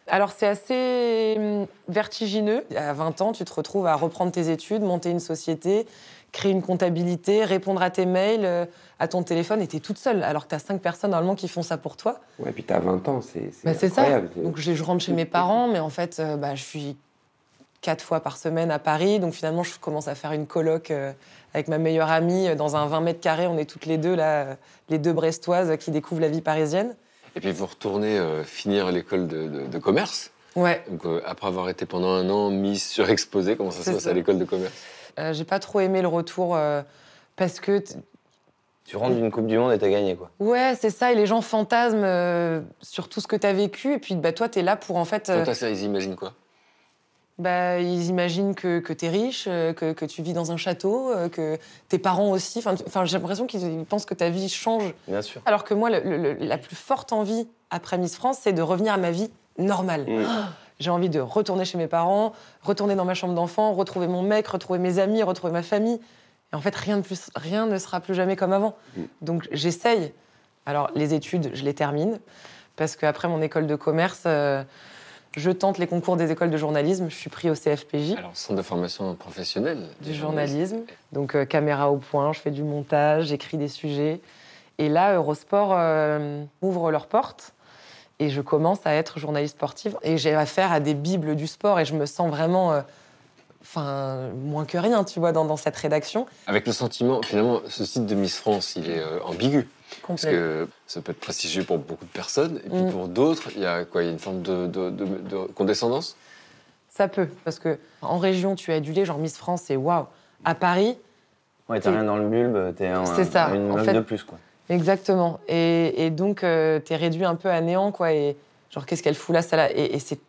Alors, c'est assez hum, vertigineux. À 20 ans, tu te retrouves à reprendre tes études, monter une société, créer une comptabilité, répondre à tes mails, euh, à ton téléphone, et t'es toute seule, alors que t'as cinq personnes normalement qui font ça pour toi. Ouais, puis t'as 20 ans, c'est Bah, c'est ça. incroyable. Donc je, je rentre chez mes parents, mais en fait, euh, bah, je suis quatre fois par semaine à Paris. Donc finalement, je commence à faire une coloc euh, avec ma meilleure amie dans un 20 mètres carrés. On est toutes les deux là, les deux brestoises qui découvrent la vie parisienne. Et puis, vous retournez euh, finir l'école de, de- de commerce. Ouais. Donc, euh, après avoir été pendant un an mise surexposée, comment ça se C'est passe ça. à l'école de commerce? Euh, J'ai pas trop aimé le retour euh, parce que Tu rentres d'une Coupe du Monde et t'as gagné, quoi. ouais, c'est ça. Et les gens fantasment euh, sur tout ce que t'as vécu. Et puis bah toi, t'es là pour en fait. euh, Fantasme, ils imaginent quoi? Bah, ils imaginent que, que tu es riche, euh, que, que tu vis dans un château, euh, que tes parents aussi. Enfin, j'ai l'impression qu'ils pensent que ta vie change. Bien sûr. Alors que moi, le- le- la plus forte envie après Miss France, c'est de revenir à ma vie normale. Ah, J'ai envie de retourner chez mes parents, retourner dans ma chambre d'enfant, retrouver mon mec, retrouver mes amis, retrouver ma famille. Et en fait, rien, de plus, rien ne sera plus jamais comme avant. Donc j'essaye. Alors les études, je les termine. Parce qu'après mon école de commerce, euh, je tente les concours des écoles de journalisme. Je suis pris au CFPJ Alors, centre de formation professionnelle. du journalisme. Donc euh, caméra au point, je fais du montage, j'écris des sujets. Et là, Eurosport euh, ouvre leurs portes et je commence à être journaliste sportive. Et j'ai affaire à des bibles du sport et je me sens vraiment, euh, enfin, moins que rien, tu vois, dans, dans cette rédaction. Avec le sentiment, finalement, ce site de Miss France, il est euh, ambigu. Parce que ça peut être prestigieux pour beaucoup de personnes, et puis Mm. pour d'autres, il y a quoi? Il y a une forme de, de- de- de condescendance? Ça peut, parce que en région, tu es adulée, genre Miss France, c'est waouh. À Paris, Ouais, t'as rien dans le bulbe, t'es un- ça, une en meuf fait. de plus, quoi. Exactement. Et, et donc, euh, t'es réduit un peu à néant, quoi. Et genre, qu'est-ce qu'elle fout là, ça là? Et, et c'est-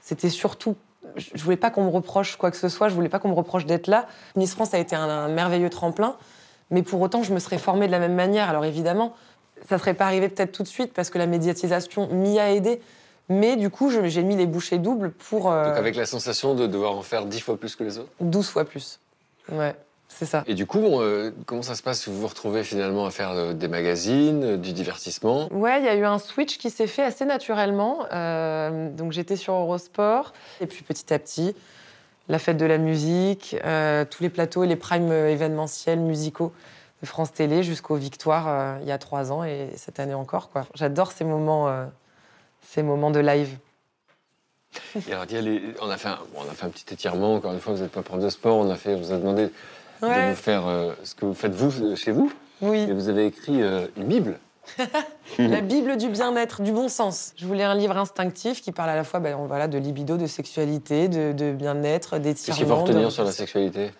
c'était surtout. Je voulais pas qu'on me reproche quoi que ce soit, je voulais pas qu'on me reproche d'être là. Miss France a été un, un merveilleux tremplin, mais pour autant, je me serais formée de la même manière. Alors évidemment, ça serait pas arrivé peut-être tout de suite parce que la médiatisation m'y a aidé. Mais du coup, j'ai mis les bouchées doubles pour euh, Donc avec la sensation de devoir en faire dix fois plus que les autres? 12 fois plus. Ouais, c'est ça. Et du coup, euh, comment ça se passe? Vous vous retrouvez finalement à faire euh, des magazines, euh, du divertissement? Ouais, il y a eu un switch qui s'est fait assez naturellement. Donc j'étais sur Eurosport et puis petit à petit, la fête de la musique, tous les plateaux et les primes événementiels musicaux de France Télé jusqu'aux victoires il y a trois ans et cette année encore. J'adore ces moments, ces moments de live. Et alors, [laughs] il y a les- on, a fait un, on a fait un petit étirement, encore une fois, vous n'êtes pas prof de sport, on, a fait, on vous a demandé de vous faire euh, ce que vous faites vous chez vous. Oui. Et vous avez écrit euh, une Bible. [laughs] La Bible du bien-être, du bon sens. Je voulais un livre instinctif qui parle à la fois ben, voilà, de libido, de sexualité, de, de bien-être, d'étirement. Qu'est-ce qu'il faut retenir de- sur la sexualité?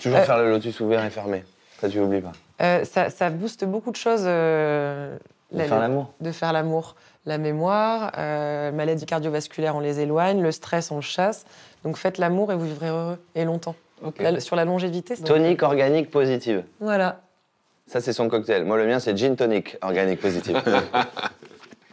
Toujours Euh, faire le lotus ouvert et fermé. Ça, tu oublies pas. Euh, ça, ça booste beaucoup de choses. euh, De la- faire l'amour. De faire l'amour. La mémoire, euh, maladies cardiovasculaires, on les éloigne, le stress, on le chasse. Donc faites l'amour et vous vivrez heureux et longtemps. La- sur la longévité. c'est- Tonique organique positive. Voilà. Ça, c'est son cocktail. Moi, le mien, c'est gin tonic organique positive. [laughs]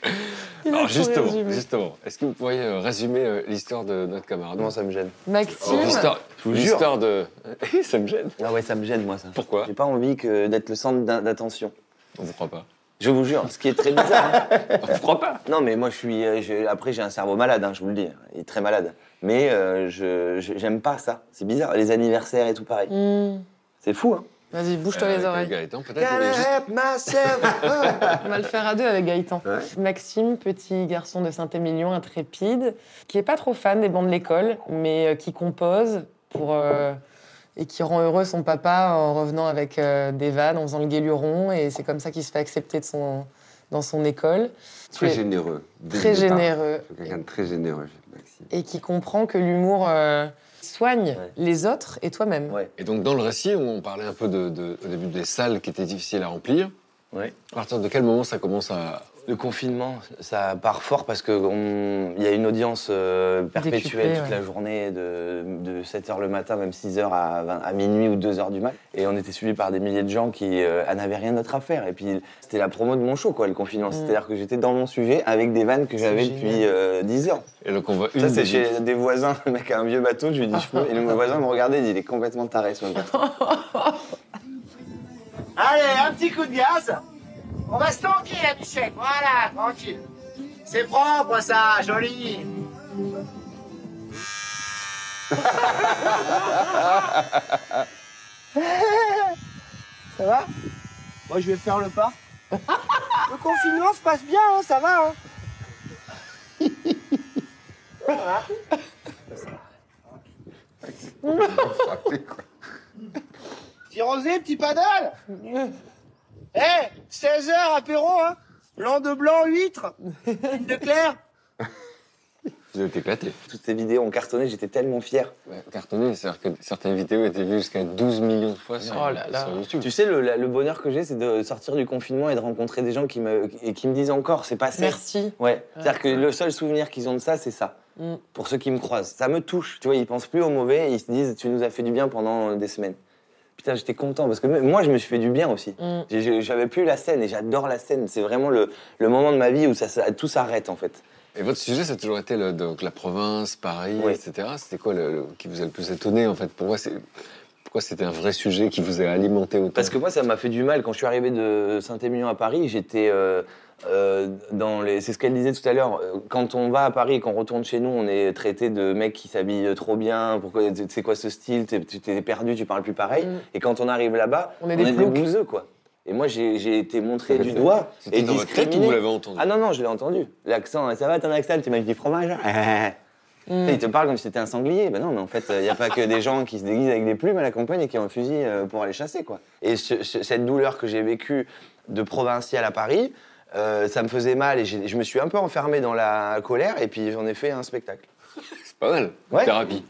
[laughs] Alors justement, justement, est-ce que vous pourriez euh, résumer euh, l'histoire de notre camarade Comment ça me gêne Maxime. Oh, L'histoire Je vous jure. l'histoire de... [laughs] ça me gêne. Ah ouais, ça me gêne, moi, ça. Pourquoi J'ai pas envie que d'être le centre d'attention. On vous croit pas. Je vous jure, ce qui est très bizarre. hein. On vous croit pas? Non, mais moi, je suis. euh, je- Après, j'ai un cerveau malade, hein, je vous le dis. Il est très malade. Mais euh, je j'aime pas ça. C'est bizarre. Les anniversaires et tout pareil. Hmm. C'est fou, hein. Vas-y, bouge-toi Euh, les oreilles. Gaëtan, peut-être juste-? [laughs] On va le faire à deux avec Gaëtan. Maxime, petit garçon de Saint-Émilion, intrépide, qui est pas trop fan des bancs de l'école, mais euh, qui compose pour euh, et qui rend heureux son papa en revenant avec euh, des vannes, en faisant le guéluron, et c'est comme ça qu'il se fait accepter de son, dans son école. Très généreux. Très généreux. Quelqu'un de très généreux, Maxime. Et qui comprend que l'humour euh, soigne les autres et toi-même. Et donc dans le récit, on parlait un peu de, de- au début des salles qui étaient difficiles à remplir. Ouais. À partir de quel moment ça commence à... Le confinement, ça part fort parce qu'il y a une audience euh, perpétuelle toute ouais. la journée, de, de 7h le matin, même 6h à, 20 à minuit ou 2h du mat. Et on était suivis par des milliers de gens qui euh, n'avaient rien d'autre à faire. Et puis c'était la promo de mon show, quoi, le confinement. Mm. C'est-à-dire que j'étais dans mon sujet avec des vannes que j'avais depuis euh, 10 ans. Et donc on voit Ça, c'est chez des voisins. Le mec a un vieux bateau, je lui dis je peux. Et le voisin me regardait, il dit il est complètement taré ce mec. [laughs] Allez, un petit coup de gaz. On va se tanker la bichette. Voilà, tranquille. C'est propre ça, joli. ça va? Moi, je vais faire le pas. le confinement se passe bien, hein, ça va. Hein Voilà. Petit rosé, petit paddle Eh, 16h apéro, hein Blanc de blanc, huître Ligne de clair Vous êtes éclaté. Toutes ces vidéos ont cartonné, j'étais tellement fier. Ouais, cartonné, c'est-à-dire que certaines vidéos étaient vues jusqu'à 12 millions de fois sur, Oh là là. sur YouTube. Tu sais, le, bonheur que j'ai, c'est de sortir du confinement et de rencontrer des gens qui me, et qui me disent encore, c'est passé. Merci. Ouais. C'est-à-dire que le seul souvenir qu'ils ont de ça, c'est ça. Mm. Pour ceux qui me croisent. Ça me touche. Tu vois, ils pensent plus au mauvais et ils se disent, tu nous as fait du bien pendant des semaines. Putain, j'étais content parce que même- moi, je me suis fait du bien aussi. Mm. J'avais plus la scène et j'adore la scène. C'est vraiment le, le moment de ma vie où ça, ça- tout s'arrête en fait. Et votre sujet, ça a toujours été le- donc, la province, Paris, Oui. etc. C'était quoi le, le- qui vous a le plus étonné en fait? Pourquoi c'est pourquoi c'était un vrai sujet qui vous a alimenté autant? Parce que moi, ça m'a fait du mal. Quand je suis arrivé de Saint-Émilion à Paris, j'étais euh, euh, dans les. C'est ce qu'elle disait tout à l'heure. euh, Quand on va à Paris et qu'on retourne chez nous, on est traité de mecs qui s'habillent trop bien. Pourquoi C'est quoi ce style T'es- Tu t'es perdu, tu parles plus pareil. Mm. Et quand on arrive là-bas, On est des ploucs. bouseux, quoi. Et moi, j'ai j'ai été montré du doigt C'était et dans votre tête ou vous l'avez entendu Ah non, non, je l'ai entendu. L'accent, ça va, ton accent, tu manges du fromage hein Mm. Il te parle comme si c'était un sanglier. Ben non, mais en fait, il n'y a pas que des gens qui se déguisent avec des plumes à la campagne et qui ont un fusil euh, pour aller chasser, quoi. Et ce- ce- cette douleur que j'ai vécue de provincial à Paris, euh, ça me faisait mal et je me suis un peu enfermé dans la colère et puis j'en ai fait un spectacle. Pas mal. Ouais. Thérapie.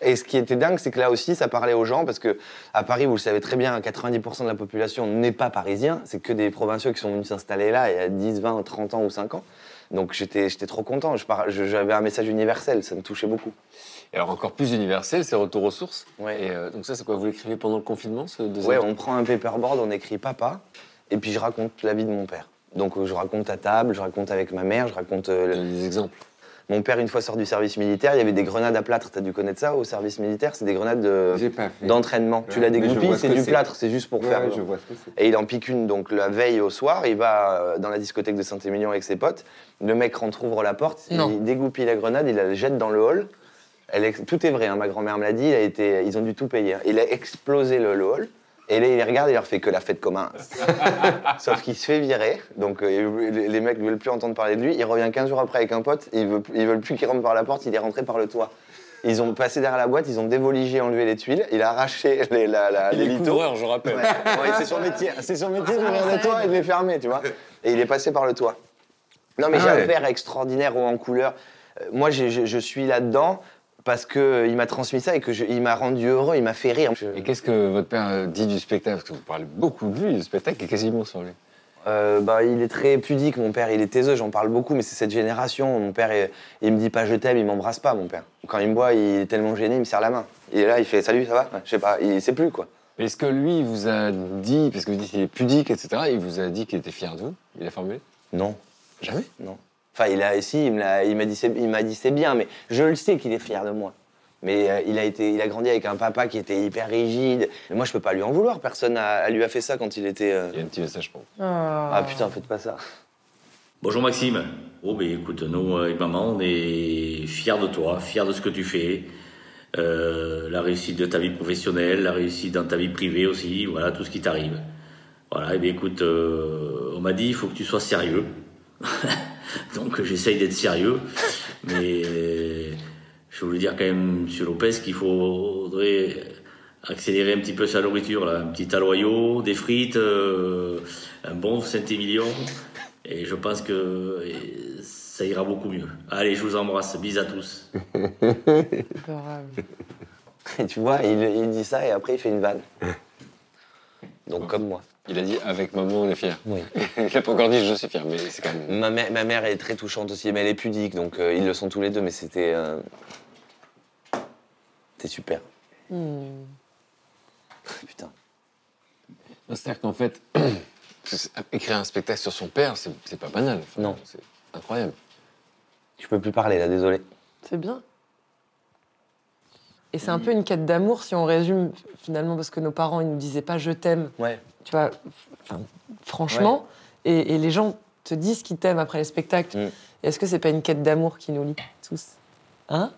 Et ce qui était dingue, c'est que là aussi, ça parlait aux gens, parce que à Paris, vous le savez très bien, 90% de la population n'est pas parisien, c'est que des provinciaux qui sont venus s'installer là il y a 10, 20, 30 ans ou 5 ans. Donc j'étais trop content, j'avais un message universel, ça me touchait beaucoup. Et alors encore plus universel, c'est Retour aux sources. Et euh, donc ça, c'est quoi Vous l'écrivez pendant le confinement, ce deuxième Ouais, on prend un paperboard, on écrit papa, et puis je raconte la vie de mon père. Donc euh, je raconte à table, je raconte avec ma mère, je raconte... des exemples. Mon père, une fois sort du service militaire, il y avait des grenades à plâtre. T'as dû connaître ça au service militaire C'est des grenades de- d'entraînement. Tu l'as dégoupillé, ce c'est du plâtre, c'est juste pour Ouais, faire. je vois ce que c'est. Et il en pique une, donc la veille au soir, il va euh, dans la discothèque de Saint-Émilion avec ses potes. Le mec rentre, ouvre la porte, Non. il dégoupille la grenade, il la jette dans le hall. Elle Tout est vrai, hein, ma grand-mère me l'a dit, il a été... ils ont dû tout payer. hein. Il a explosé le, le hall. Et là, il les regarde et il leur fait que la fête commun. [laughs] Sauf qu'il se fait virer, donc euh, les mecs ne veulent plus entendre parler de lui. Il revient 15 jours après avec un pote, ils veulent, ils veulent plus qu'il rentre par la porte, il est rentré par le toit. Ils ont passé derrière la boîte, ils ont dévoligé, enlevé les tuiles, il a arraché [laughs] les, la, la- Il les est lithos. couvreur, je rappelle. Ouais, ouais, c'est son métier, c'est son métier d'ouvrir les toits et de les fermer, tu vois. Et il est passé par le toit. Non, mais Ah j'ai ouais. un père extraordinaire haut en couleur. Euh, Moi, je suis là-dedans parce qu'il m'a transmis ça et qu'il m'a rendu heureux, il m'a fait rire. Et qu'est-ce que votre père euh, dit du spectacle? Parce que vous parlez beaucoup de lui, le spectacle est quasiment sur lui. Euh, bah, il est très pudique, mon père. Il est taiseux, j'en parle beaucoup, mais c'est cette génération. Mon père, il, il me dit pas je t'aime, il m'embrasse pas, mon père. Quand il me voit, il est tellement gêné, il me serre la main. Il est là, il fait salut, ça va? Je sais pas, il sait plus quoi. Est-ce que lui il vous a dit, parce que vous dites qu'il est pudique, etc., il vous a dit qu'il était fier de vous? Il a formulé? Non. Jamais? Non. Enfin, il a, si, il m'a dit, c'est- il m'a dit c'est bien, mais je le sais qu'il est fier de moi. Mais euh, il a été, il a grandi avec un papa qui était hyper rigide. Mais moi, je peux pas lui en vouloir. Personne a, a lui a fait ça quand il était. euh, Il y a un petit message pour vous. Ah putain, faites pas ça. Bonjour Maxime. Oh ben écoute, nous euh, et maman, on est fiers de toi, fiers de ce que tu fais. Euh, la réussite de ta vie professionnelle, la réussite dans ta vie privée aussi, voilà tout ce qui t'arrive. Voilà, et bien écoute, euh, on m'a dit il faut que tu sois sérieux. [laughs] Donc j'essaye d'être sérieux, mais euh, je voulais dire quand même, Monsieur Lopez, qu'il faudrait accélérer un petit peu sa nourriture, là. un petit aloyau, des frites, euh, un bon Saint-Émilion, et je pense que euh, ça ira beaucoup mieux. Allez, je vous embrasse, bis à tous. Et [laughs] tu vois, il, il dit ça et après il fait une vanne. [laughs] Donc comme moi. Il a dit avec maman on est fier. Oui. [laughs] il a pas encore dit je suis fier, mais c'est quand même. Ma mère, ma mère est très touchante aussi, mais elle est pudique, donc euh, ils le sont tous les deux, mais c'était. euh, C'était super. [laughs] Putain. Non, C'est-à-dire qu'en fait, [clears throat] écrire un spectacle sur son père, c'est c'est pas banal. Enfin, Non. C'est incroyable. Je peux plus parler là, désolé. C'est bien. Et c'est un peu une quête d'amour si on résume finalement parce que nos parents ils nous disaient pas je t'aime. Ouais. Tu vois, enfin, franchement, et, et les gens te disent qu'ils t'aiment après les spectacles. Mm. Est-ce que c'est pas une quête d'amour qui nous lie tous? Hein?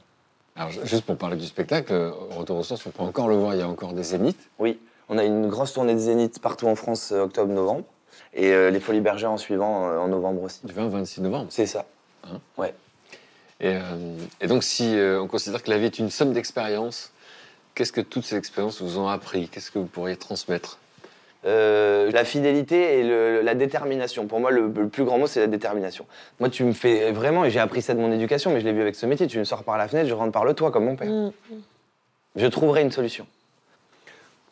Alors, ju- juste pour parler du spectacle, euh, Retour aux sources, on peut encore le voir, il y a encore des zéniths. Oui, on a une grosse tournée de Zénith partout en France, euh, octobre-novembre. Et euh, les Folies Bergères en suivant euh, en novembre aussi. Du 20 au 26 novembre. C'est ça. Hein? Ouais. Et, euh, et donc, si euh, on considère que la vie est une somme d'expériences, qu'est-ce que toutes ces expériences vous ont appris? Qu'est-ce que vous pourriez transmettre? Euh, la fidélité et le- la détermination. Pour moi, le, le plus grand mot, c'est la détermination. Moi, tu me fais vraiment, et j'ai appris ça de mon éducation, mais je l'ai vu avec ce métier, tu me sors par la fenêtre, je rentre par le toit, comme mon père. Mm. Je trouverai une solution.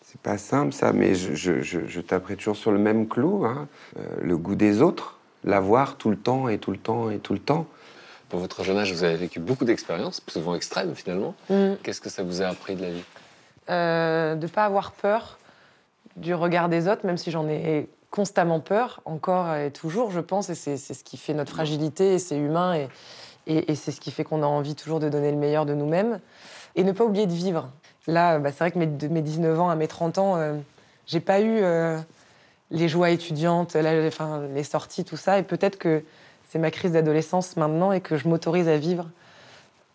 C'est pas simple ça, mais je, je, je, je taperai toujours sur le même clou. hein. Euh, le goût des autres, l'avoir tout le temps et tout le temps et tout le temps. Pour votre jeune âge, vous avez vécu beaucoup d'expériences, souvent extrêmes finalement. Mm. Qu'est-ce que ça vous a appris de la vie? Euh, de pas avoir peur du regard des autres, même si j'en ai constamment peur, encore et toujours, je pense, et c'est ce qui fait notre fragilité, et c'est humain, et, et- et c'est ce qui fait qu'on a envie toujours de donner le meilleur de nous-mêmes, et ne pas oublier de vivre. Là, bah, c'est vrai que mes, de mes 19 ans à mes 30 ans, euh, j'ai pas eu euh, les joies étudiantes, la- enfin, les sorties, tout ça, et peut-être que c'est ma crise d'adolescence maintenant, et que je m'autorise à vivre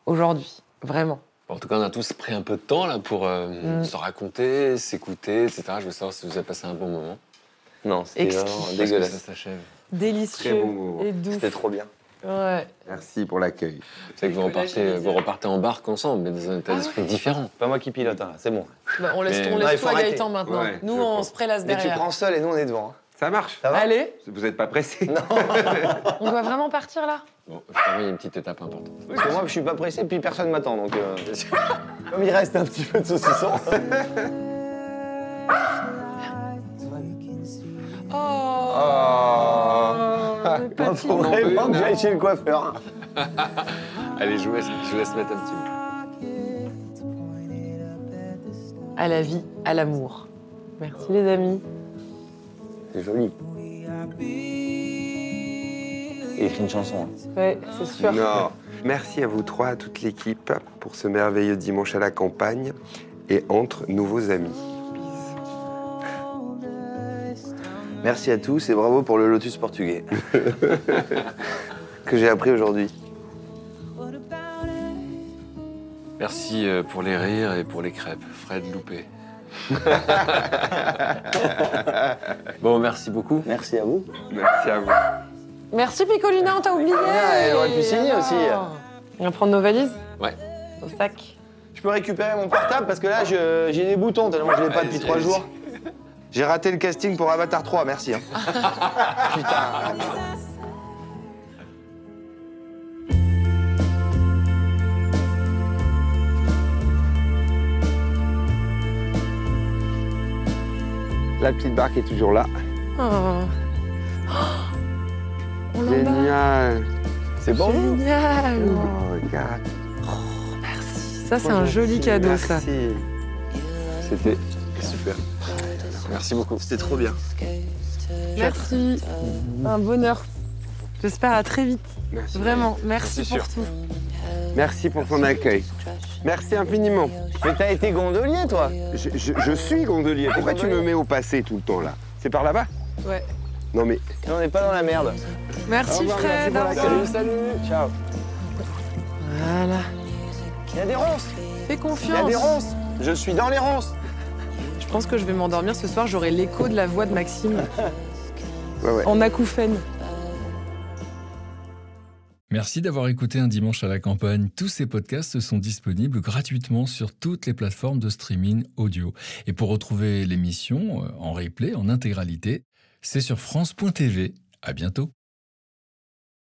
aujourd'hui, vraiment. En tout cas, on a tous pris un peu de temps là pour euh, Mm. se raconter, s'écouter, etc. Je veux savoir si vous avez passé un bon moment. Non, c'était que dégueulasse. ça s'achève. Délicieux Très bon moment. et doux. C'était trop bien. Ouais. Merci pour l'accueil. C'est que vous repartez, vous repartez en barque ensemble, mais dans un état d'esprit différent. Pas moi qui pilote, hein, c'est bon. Bah, on laisse, Mais- on Non, laisse toi. Gaëtan maintenant. Ouais, Nous, on pense. se prélasse Mais tu derrière. prends seul et nous on est devant. hein. Ça marche. Ça va Allez, Vous n'êtes pas pressé [laughs] [laughs] on doit vraiment partir là Bon, je t'envoie une petite étape importante. Parce que moi, je suis pas pressé, puis personne m'attend, donc... euh, [laughs] Comme il reste un petit peu de saucisson... [laughs] Oh, Il petit. faut vraiment que j'aille chez le coiffeur. [laughs] Allez, je vous laisse, je vous laisse mettre un petit mot. À la vie, à l'amour. Merci les amis. C'est joli. Il écrit une chanson. hein. Ouais, c'est sûr. Non. Merci à vous trois, à toute l'équipe, pour ce merveilleux dimanche à la campagne et entre nouveaux amis. Merci à tous et bravo pour le lotus portugais. [laughs] que j'ai appris aujourd'hui. Merci euh, pour les rires et pour les crêpes. Fred Loupé. [laughs] bon, merci beaucoup. Merci à vous. Merci à vous. Merci Picolina, on t'a oublié. Ah, elle aurait pu signer Alors. aussi. On va prendre nos valises Ouais. Au sac. Je peux récupérer mon portable parce que là, je- j'ai des boutons tellement je l'ai pas depuis trois jours. J'ai raté le casting pour Avatar 3, merci. hein. [laughs] Putain. La petite barque est toujours là. Oh. [gasps] On. Génial. C'est vous Génial. Oh, regarde. Ça, c'est un joli cadeau, ça. Merci. C'était super. Merci beaucoup. C'était trop bien. Merci. Un bonheur. J'espère à très vite. Merci. Vraiment, merci C'est pour sûr. tout. Merci pour ton accueil. Merci infiniment. Mais t'as été gondolier, toi Je, je- je suis gondolier. Pourquoi tu me mets au passé tout le temps là? C'est par là-bas? Ouais. Non mais On n'est pas dans la merde. Merci revoir, Fred. merci pour. Salut. Ciao. Voilà. Il y a des ronces. Fais Il y a confiance. des ronces. Je suis dans les ronces. Je pense que je vais m'endormir ce soir. J'aurai l'écho de la voix de Maxime [laughs] ouais ouais. en acouphène. Merci d'avoir écouté Un dimanche à la campagne. Tous ces podcasts sont disponibles gratuitement sur toutes les plateformes de streaming audio. Et pour retrouver l'émission euh, en replay, en intégralité, c'est sur France.tv. À bientôt.